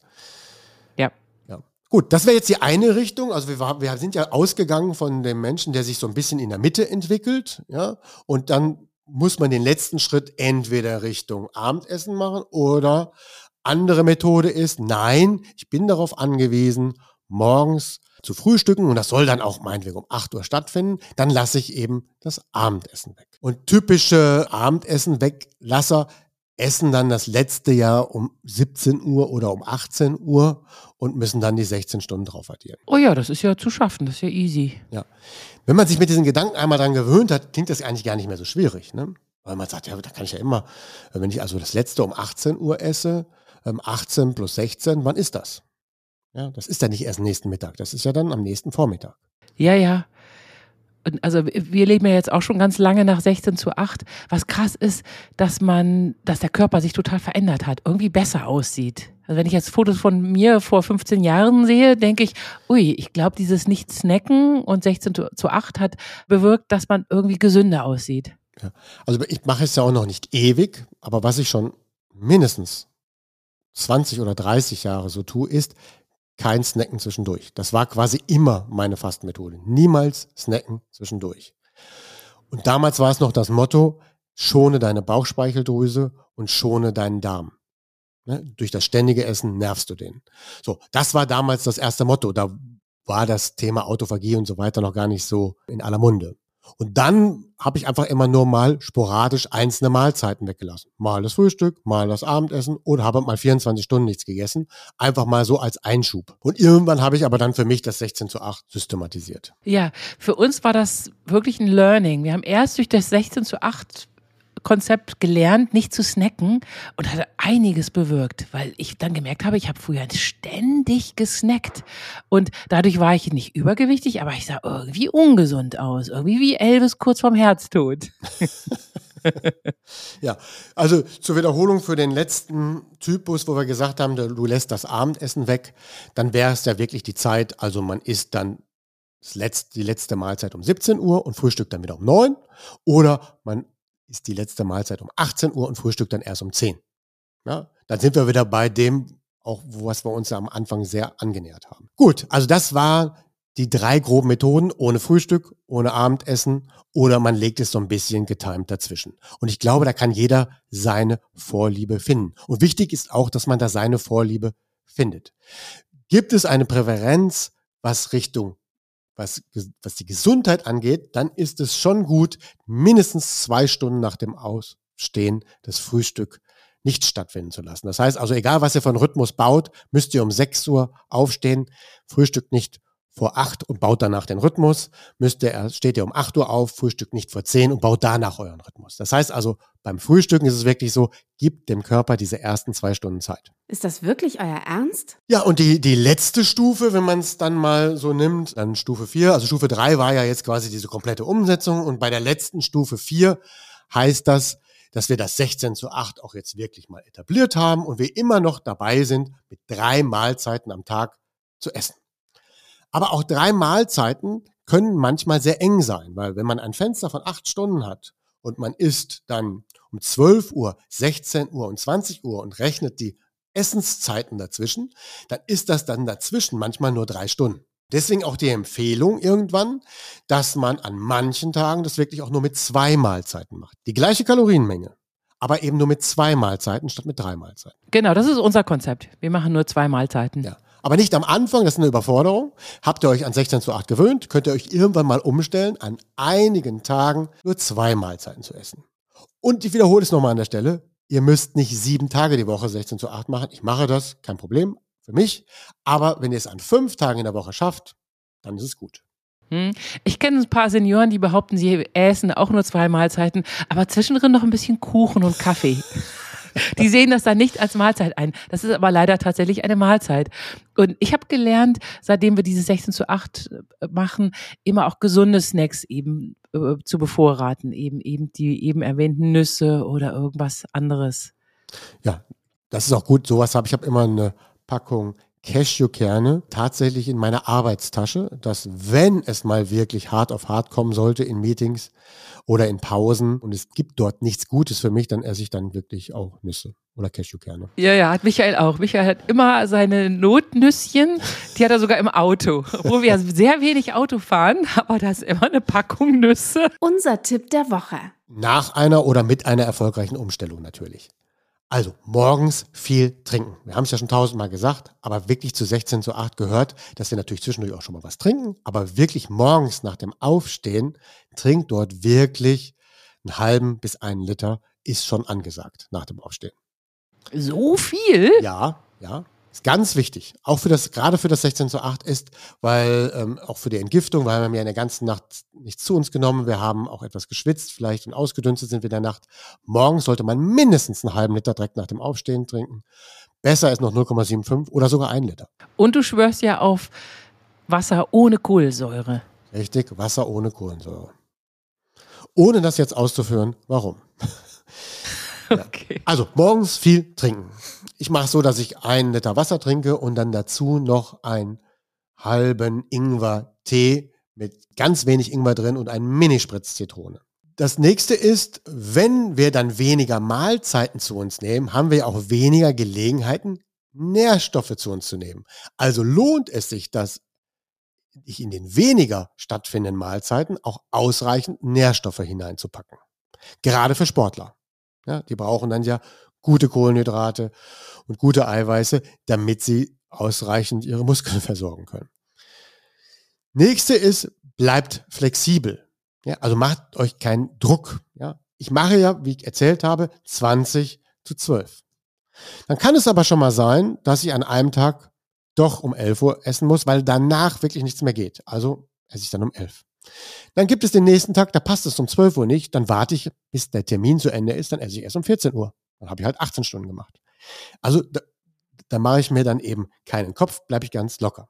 Gut, das wäre jetzt die eine Richtung. Also wir, war, wir sind ja ausgegangen von dem Menschen, der sich so ein bisschen in der Mitte entwickelt, ja, und dann muss man den letzten Schritt entweder Richtung Abendessen machen oder andere Methode ist, nein, ich bin darauf angewiesen, morgens zu frühstücken und das soll dann auch meinetwegen um 8 Uhr stattfinden, dann lasse ich eben das Abendessen weg. Und typische Abendessen weglasser essen dann das letzte Jahr um 17 Uhr oder um 18 Uhr und müssen dann die 16 Stunden drauf addieren. Oh ja, das ist ja zu schaffen, das ist ja easy. Ja. Wenn man sich mit diesen Gedanken einmal dran gewöhnt hat, klingt das eigentlich gar nicht mehr so schwierig, ne? Weil man sagt, ja, da kann ich ja immer, wenn ich also das letzte um 18 Uhr esse, 18 ähm, plus 16, wann ist das? Ja, das ist ja nicht erst nächsten Mittag, das ist ja dann am nächsten Vormittag. Ja, ja also wir leben ja jetzt auch schon ganz lange nach 16 zu 8. Was krass ist, dass man, dass der Körper sich total verändert hat, irgendwie besser aussieht. Also wenn ich jetzt Fotos von mir vor 15 Jahren sehe, denke ich, ui, ich glaube, dieses Nicht-Snacken und 16 zu 8 hat bewirkt, dass man irgendwie gesünder aussieht. Ja. Also ich mache es ja auch noch nicht ewig, aber was ich schon mindestens 20 oder 30 Jahre so tue, ist, kein Snacken zwischendurch. Das war quasi immer meine Fastenmethode. Niemals Snacken zwischendurch. Und damals war es noch das Motto, schone deine Bauchspeicheldrüse und schone deinen Darm. Ne? Durch das ständige Essen nervst du den. So, das war damals das erste Motto. Da war das Thema Autophagie und so weiter noch gar nicht so in aller Munde. Und dann habe ich einfach immer nur mal sporadisch einzelne Mahlzeiten weggelassen. Mal das Frühstück, mal das Abendessen oder habe mal 24 Stunden nichts gegessen. Einfach mal so als Einschub. Und irgendwann habe ich aber dann für mich das 16 zu 8 systematisiert. Ja, für uns war das wirklich ein Learning. Wir haben erst durch das 16 zu 8 Konzept gelernt, nicht zu snacken und hat einiges bewirkt, weil ich dann gemerkt habe, ich habe früher ständig gesnackt und dadurch war ich nicht übergewichtig, aber ich sah irgendwie ungesund aus, irgendwie wie Elvis kurz vorm Herztod. ja, also zur Wiederholung für den letzten Typus, wo wir gesagt haben, du lässt das Abendessen weg, dann wäre es ja wirklich die Zeit, also man isst dann das letzte, die letzte Mahlzeit um 17 Uhr und frühstückt dann wieder um 9 oder man ist die letzte Mahlzeit um 18 Uhr und Frühstück dann erst um 10. Ja, dann sind wir wieder bei dem, auch was wir uns am Anfang sehr angenähert haben. Gut, also das war die drei groben Methoden, ohne Frühstück, ohne Abendessen oder man legt es so ein bisschen getimt dazwischen. Und ich glaube, da kann jeder seine Vorliebe finden. Und wichtig ist auch, dass man da seine Vorliebe findet. Gibt es eine Präferenz, was Richtung, was, was die Gesundheit angeht, dann ist es schon gut, mindestens zwei Stunden nach dem Ausstehen das Frühstück nicht stattfinden zu lassen. Das heißt also, egal was ihr von Rhythmus baut, müsst ihr um 6 Uhr aufstehen, Frühstück nicht vor acht und baut danach den Rhythmus, müsst ihr, steht ihr um acht Uhr auf, frühstückt nicht vor zehn und baut danach euren Rhythmus. Das heißt also, beim Frühstücken ist es wirklich so, gibt dem Körper diese ersten zwei Stunden Zeit. Ist das wirklich euer Ernst? Ja, und die, die letzte Stufe, wenn man es dann mal so nimmt, dann Stufe vier, also Stufe drei war ja jetzt quasi diese komplette Umsetzung und bei der letzten Stufe vier heißt das, dass wir das 16 zu 8 auch jetzt wirklich mal etabliert haben und wir immer noch dabei sind, mit drei Mahlzeiten am Tag zu essen. Aber auch drei Mahlzeiten können manchmal sehr eng sein, weil wenn man ein Fenster von acht Stunden hat und man isst dann um 12 Uhr, 16 Uhr und 20 Uhr und rechnet die Essenszeiten dazwischen, dann ist das dann dazwischen manchmal nur drei Stunden. Deswegen auch die Empfehlung irgendwann, dass man an manchen Tagen das wirklich auch nur mit zwei Mahlzeiten macht. Die gleiche Kalorienmenge, aber eben nur mit zwei Mahlzeiten statt mit drei Mahlzeiten. Genau, das ist unser Konzept. Wir machen nur zwei Mahlzeiten. Ja. Aber nicht am Anfang, das ist eine Überforderung. Habt ihr euch an 16 zu 8 gewöhnt, könnt ihr euch irgendwann mal umstellen, an einigen Tagen nur zwei Mahlzeiten zu essen. Und ich wiederhole es nochmal an der Stelle. Ihr müsst nicht sieben Tage die Woche 16 zu 8 machen. Ich mache das, kein Problem für mich. Aber wenn ihr es an fünf Tagen in der Woche schafft, dann ist es gut. Hm. Ich kenne ein paar Senioren, die behaupten, sie essen auch nur zwei Mahlzeiten, aber zwischendrin noch ein bisschen Kuchen und Kaffee. Die sehen das dann nicht als Mahlzeit ein. Das ist aber leider tatsächlich eine Mahlzeit. Und ich habe gelernt, seitdem wir diese 16 zu 8 äh, machen, immer auch gesunde Snacks eben äh, zu bevorraten. Eben, eben die eben erwähnten Nüsse oder irgendwas anderes. Ja, das ist auch gut. Sowas habe ich. habe immer eine Packung Cashewkerne tatsächlich in meiner Arbeitstasche, dass wenn es mal wirklich hart auf hart kommen sollte in Meetings oder in Pausen und es gibt dort nichts Gutes für mich, dann esse ich dann wirklich auch Nüsse oder Cashewkerne. Ja, ja, hat Michael auch. Michael hat immer seine Notnüsschen, die hat er sogar im Auto. Obwohl wir sehr wenig Auto fahren, aber da ist immer eine Packung Nüsse. Unser Tipp der Woche. Nach einer oder mit einer erfolgreichen Umstellung natürlich. Also morgens viel trinken. Wir haben es ja schon tausendmal gesagt, aber wirklich zu 16 zu 8 gehört, dass wir natürlich zwischendurch auch schon mal was trinken, aber wirklich morgens nach dem Aufstehen trinkt dort wirklich einen halben bis einen Liter ist schon angesagt nach dem Aufstehen. So viel? Ja, ja. Ist ganz wichtig. Auch für das, gerade für das 16 zu 8 ist, weil ähm, auch für die Entgiftung, weil wir haben ja in der ganzen Nacht nichts zu uns genommen. Wir haben auch etwas geschwitzt, vielleicht und ausgedünstet sind wir in der Nacht. Morgens sollte man mindestens einen halben Liter direkt nach dem Aufstehen trinken. Besser ist noch 0,75 oder sogar ein Liter. Und du schwörst ja auf Wasser ohne Kohlensäure. Richtig, Wasser ohne Kohlensäure. Ohne das jetzt auszuführen, warum? Okay. Also morgens viel trinken. Ich mache so, dass ich einen Liter Wasser trinke und dann dazu noch einen halben Ingwer-Tee mit ganz wenig Ingwer drin und einen Minispritz Zitrone. Das nächste ist, wenn wir dann weniger Mahlzeiten zu uns nehmen, haben wir auch weniger Gelegenheiten, Nährstoffe zu uns zu nehmen. Also lohnt es sich, dass ich in den weniger stattfindenden Mahlzeiten auch ausreichend Nährstoffe hineinzupacken. Gerade für Sportler. Ja, die brauchen dann ja gute Kohlenhydrate und gute Eiweiße, damit sie ausreichend ihre Muskeln versorgen können. Nächste ist, bleibt flexibel. Ja, also macht euch keinen Druck. Ja, ich mache ja, wie ich erzählt habe, 20 zu 12. Dann kann es aber schon mal sein, dass ich an einem Tag doch um 11 Uhr essen muss, weil danach wirklich nichts mehr geht. Also esse ich dann um 11. Dann gibt es den nächsten Tag, da passt es um 12 Uhr nicht, dann warte ich, bis der Termin zu Ende ist, dann esse ich erst um 14 Uhr. Dann habe ich halt 18 Stunden gemacht. Also da, da mache ich mir dann eben keinen Kopf, bleibe ich ganz locker.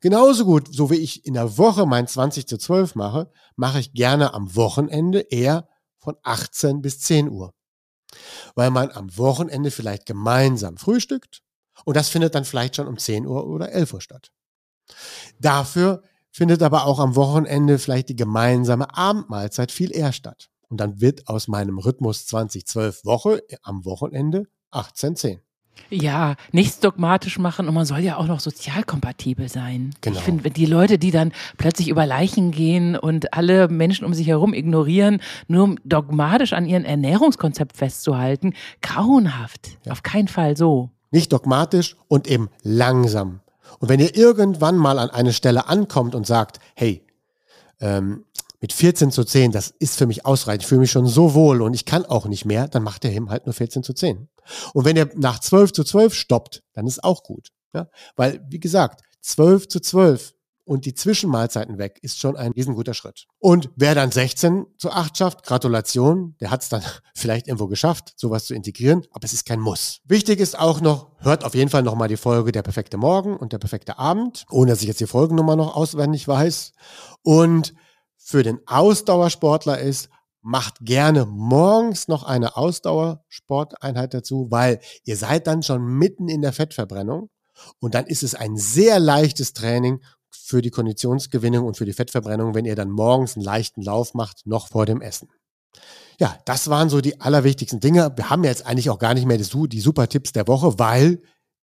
Genauso gut, so wie ich in der Woche mein 20 zu 12 mache, mache ich gerne am Wochenende eher von 18 bis 10 Uhr. Weil man am Wochenende vielleicht gemeinsam frühstückt und das findet dann vielleicht schon um 10 Uhr oder 11 Uhr statt. Dafür findet aber auch am Wochenende vielleicht die gemeinsame Abendmahlzeit viel eher statt. Und dann wird aus meinem Rhythmus 2012 Woche am Wochenende 1810. Ja, nichts dogmatisch machen und man soll ja auch noch sozialkompatibel sein. Genau. Ich finde, die Leute, die dann plötzlich über Leichen gehen und alle Menschen um sich herum ignorieren, nur um dogmatisch an ihrem Ernährungskonzept festzuhalten, grauenhaft. Ja. Auf keinen Fall so. Nicht dogmatisch und eben langsam. Und wenn ihr irgendwann mal an eine Stelle ankommt und sagt, hey, ähm, mit 14 zu 10, das ist für mich ausreichend, ich fühle mich schon so wohl und ich kann auch nicht mehr, dann macht der Him halt nur 14 zu 10. Und wenn ihr nach 12 zu 12 stoppt, dann ist auch gut. Ja? Weil, wie gesagt, 12 zu 12 und die Zwischenmahlzeiten weg ist schon ein riesenguter Schritt. Und wer dann 16 zu 8 schafft, Gratulation, der hat es dann vielleicht irgendwo geschafft, sowas zu integrieren, aber es ist kein Muss. Wichtig ist auch noch, hört auf jeden Fall nochmal die Folge Der perfekte Morgen und der perfekte Abend, ohne dass ich jetzt die Folgennummer noch auswendig weiß. Und für den Ausdauersportler ist, macht gerne morgens noch eine Ausdauersporteinheit dazu, weil ihr seid dann schon mitten in der Fettverbrennung und dann ist es ein sehr leichtes Training für die Konditionsgewinnung und für die Fettverbrennung, wenn ihr dann morgens einen leichten Lauf macht, noch vor dem Essen. Ja, das waren so die allerwichtigsten Dinge. Wir haben jetzt eigentlich auch gar nicht mehr die, super Tipps der Woche, weil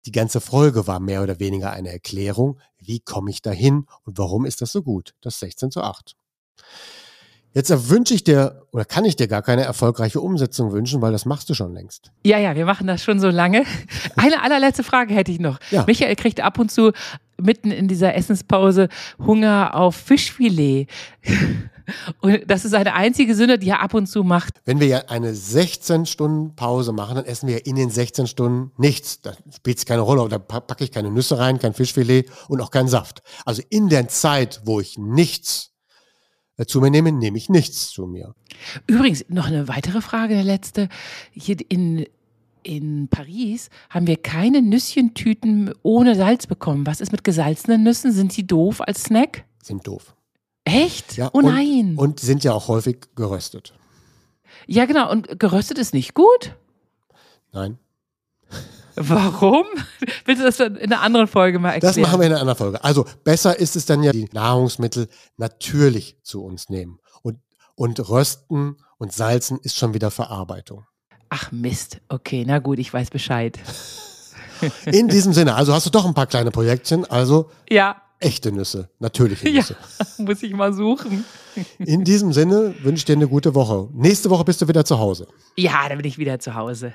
die ganze Folge war mehr oder weniger eine Erklärung, wie komme ich dahin und warum ist das so gut, das 16 zu 8. Jetzt wünsche ich dir oder kann ich dir gar keine erfolgreiche Umsetzung wünschen, weil das machst du schon längst. Ja, ja, wir machen das schon so lange. Eine allerletzte Frage hätte ich noch. Ja. Michael kriegt ab und zu mitten in dieser Essenspause Hunger auf Fischfilet. Und das ist eine einzige Sünde, die er ab und zu macht. Wenn wir ja eine 16 Stunden Pause machen, dann essen wir ja in den 16 Stunden nichts. Da spielt es keine Rolle. Da pa- packe ich keine Nüsse rein, kein Fischfilet und auch keinen Saft. Also in der Zeit, wo ich nichts zu mir nehme, nehme ich nichts zu mir. Übrigens, noch eine weitere Frage, der letzte. Hier in, in Paris haben wir keine Nüsschentüten ohne Salz bekommen. Was ist mit gesalzenen Nüssen? Sind die doof als Snack? Sind doof. Echt? Ja, oh und- nein. Und sind ja auch häufig geröstet. ja, genau. Und geröstet ist nicht gut? Nein. Warum? Willst du das in einer anderen Folge mal erklären? Das machen wir in einer anderen Folge. Also besser ist es dann ja, die Nahrungsmittel natürlich zu uns nehmen. Und, und rösten und salzen ist schon wieder Verarbeitung. Ach Mist. Okay, na gut, ich weiß Bescheid. In diesem Sinne, also hast du doch ein paar kleine Projektchen, also Ja, echte Nüsse, natürliche ja, Nüsse. muss ich mal suchen. In diesem Sinne wünsche ich dir eine gute Woche. Nächste Woche bist du wieder zu Hause. Ja, dann bin ich wieder zu Hause.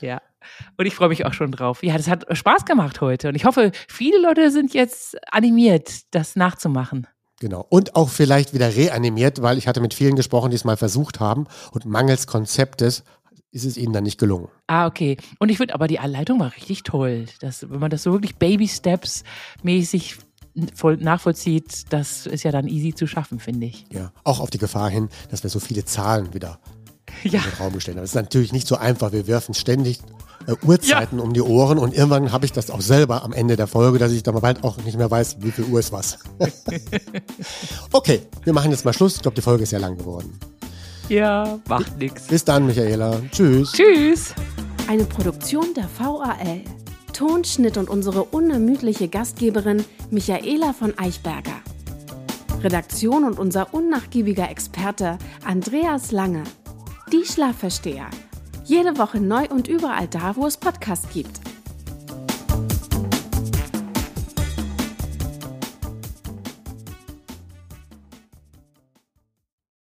Ja. Und ich freue mich auch schon drauf. Ja, das hat Spaß gemacht heute. Und ich hoffe, viele Leute sind jetzt animiert, das nachzumachen. Genau. Und auch vielleicht wieder reanimiert, weil ich hatte mit vielen gesprochen, die es mal versucht haben und mangels Konzeptes ist es ihnen dann nicht gelungen. Ah, okay. Und ich finde aber, die Anleitung war richtig toll. Das, wenn man das so wirklich Baby-Steps mäßig voll nachvollzieht, das ist ja dann easy zu schaffen, finde ich. Ja. Auch auf die Gefahr hin, dass wir so viele Zahlen wieder Ja. in den Raum gestellt haben. Das ist natürlich nicht so einfach. Wir werfen ständig äh, Uhrzeiten um die Ohren und irgendwann habe ich das auch selber am Ende der Folge, dass ich dann bald auch nicht mehr weiß, wie viel Uhr ist was. okay, wir machen jetzt mal Schluss. Ich glaube, die Folge ist ja lang geworden. Ja, macht nix. Bis dann, Michaela. Tschüss. Tschüss. Eine Produktion der VAL. Tonschnitt und unsere unermüdliche Gastgeberin Michaela von Eichberger. Redaktion und unser unnachgiebiger Experte Andreas Lange. Die Schlafversteher. Jede Woche neu und überall da, wo es Podcasts gibt.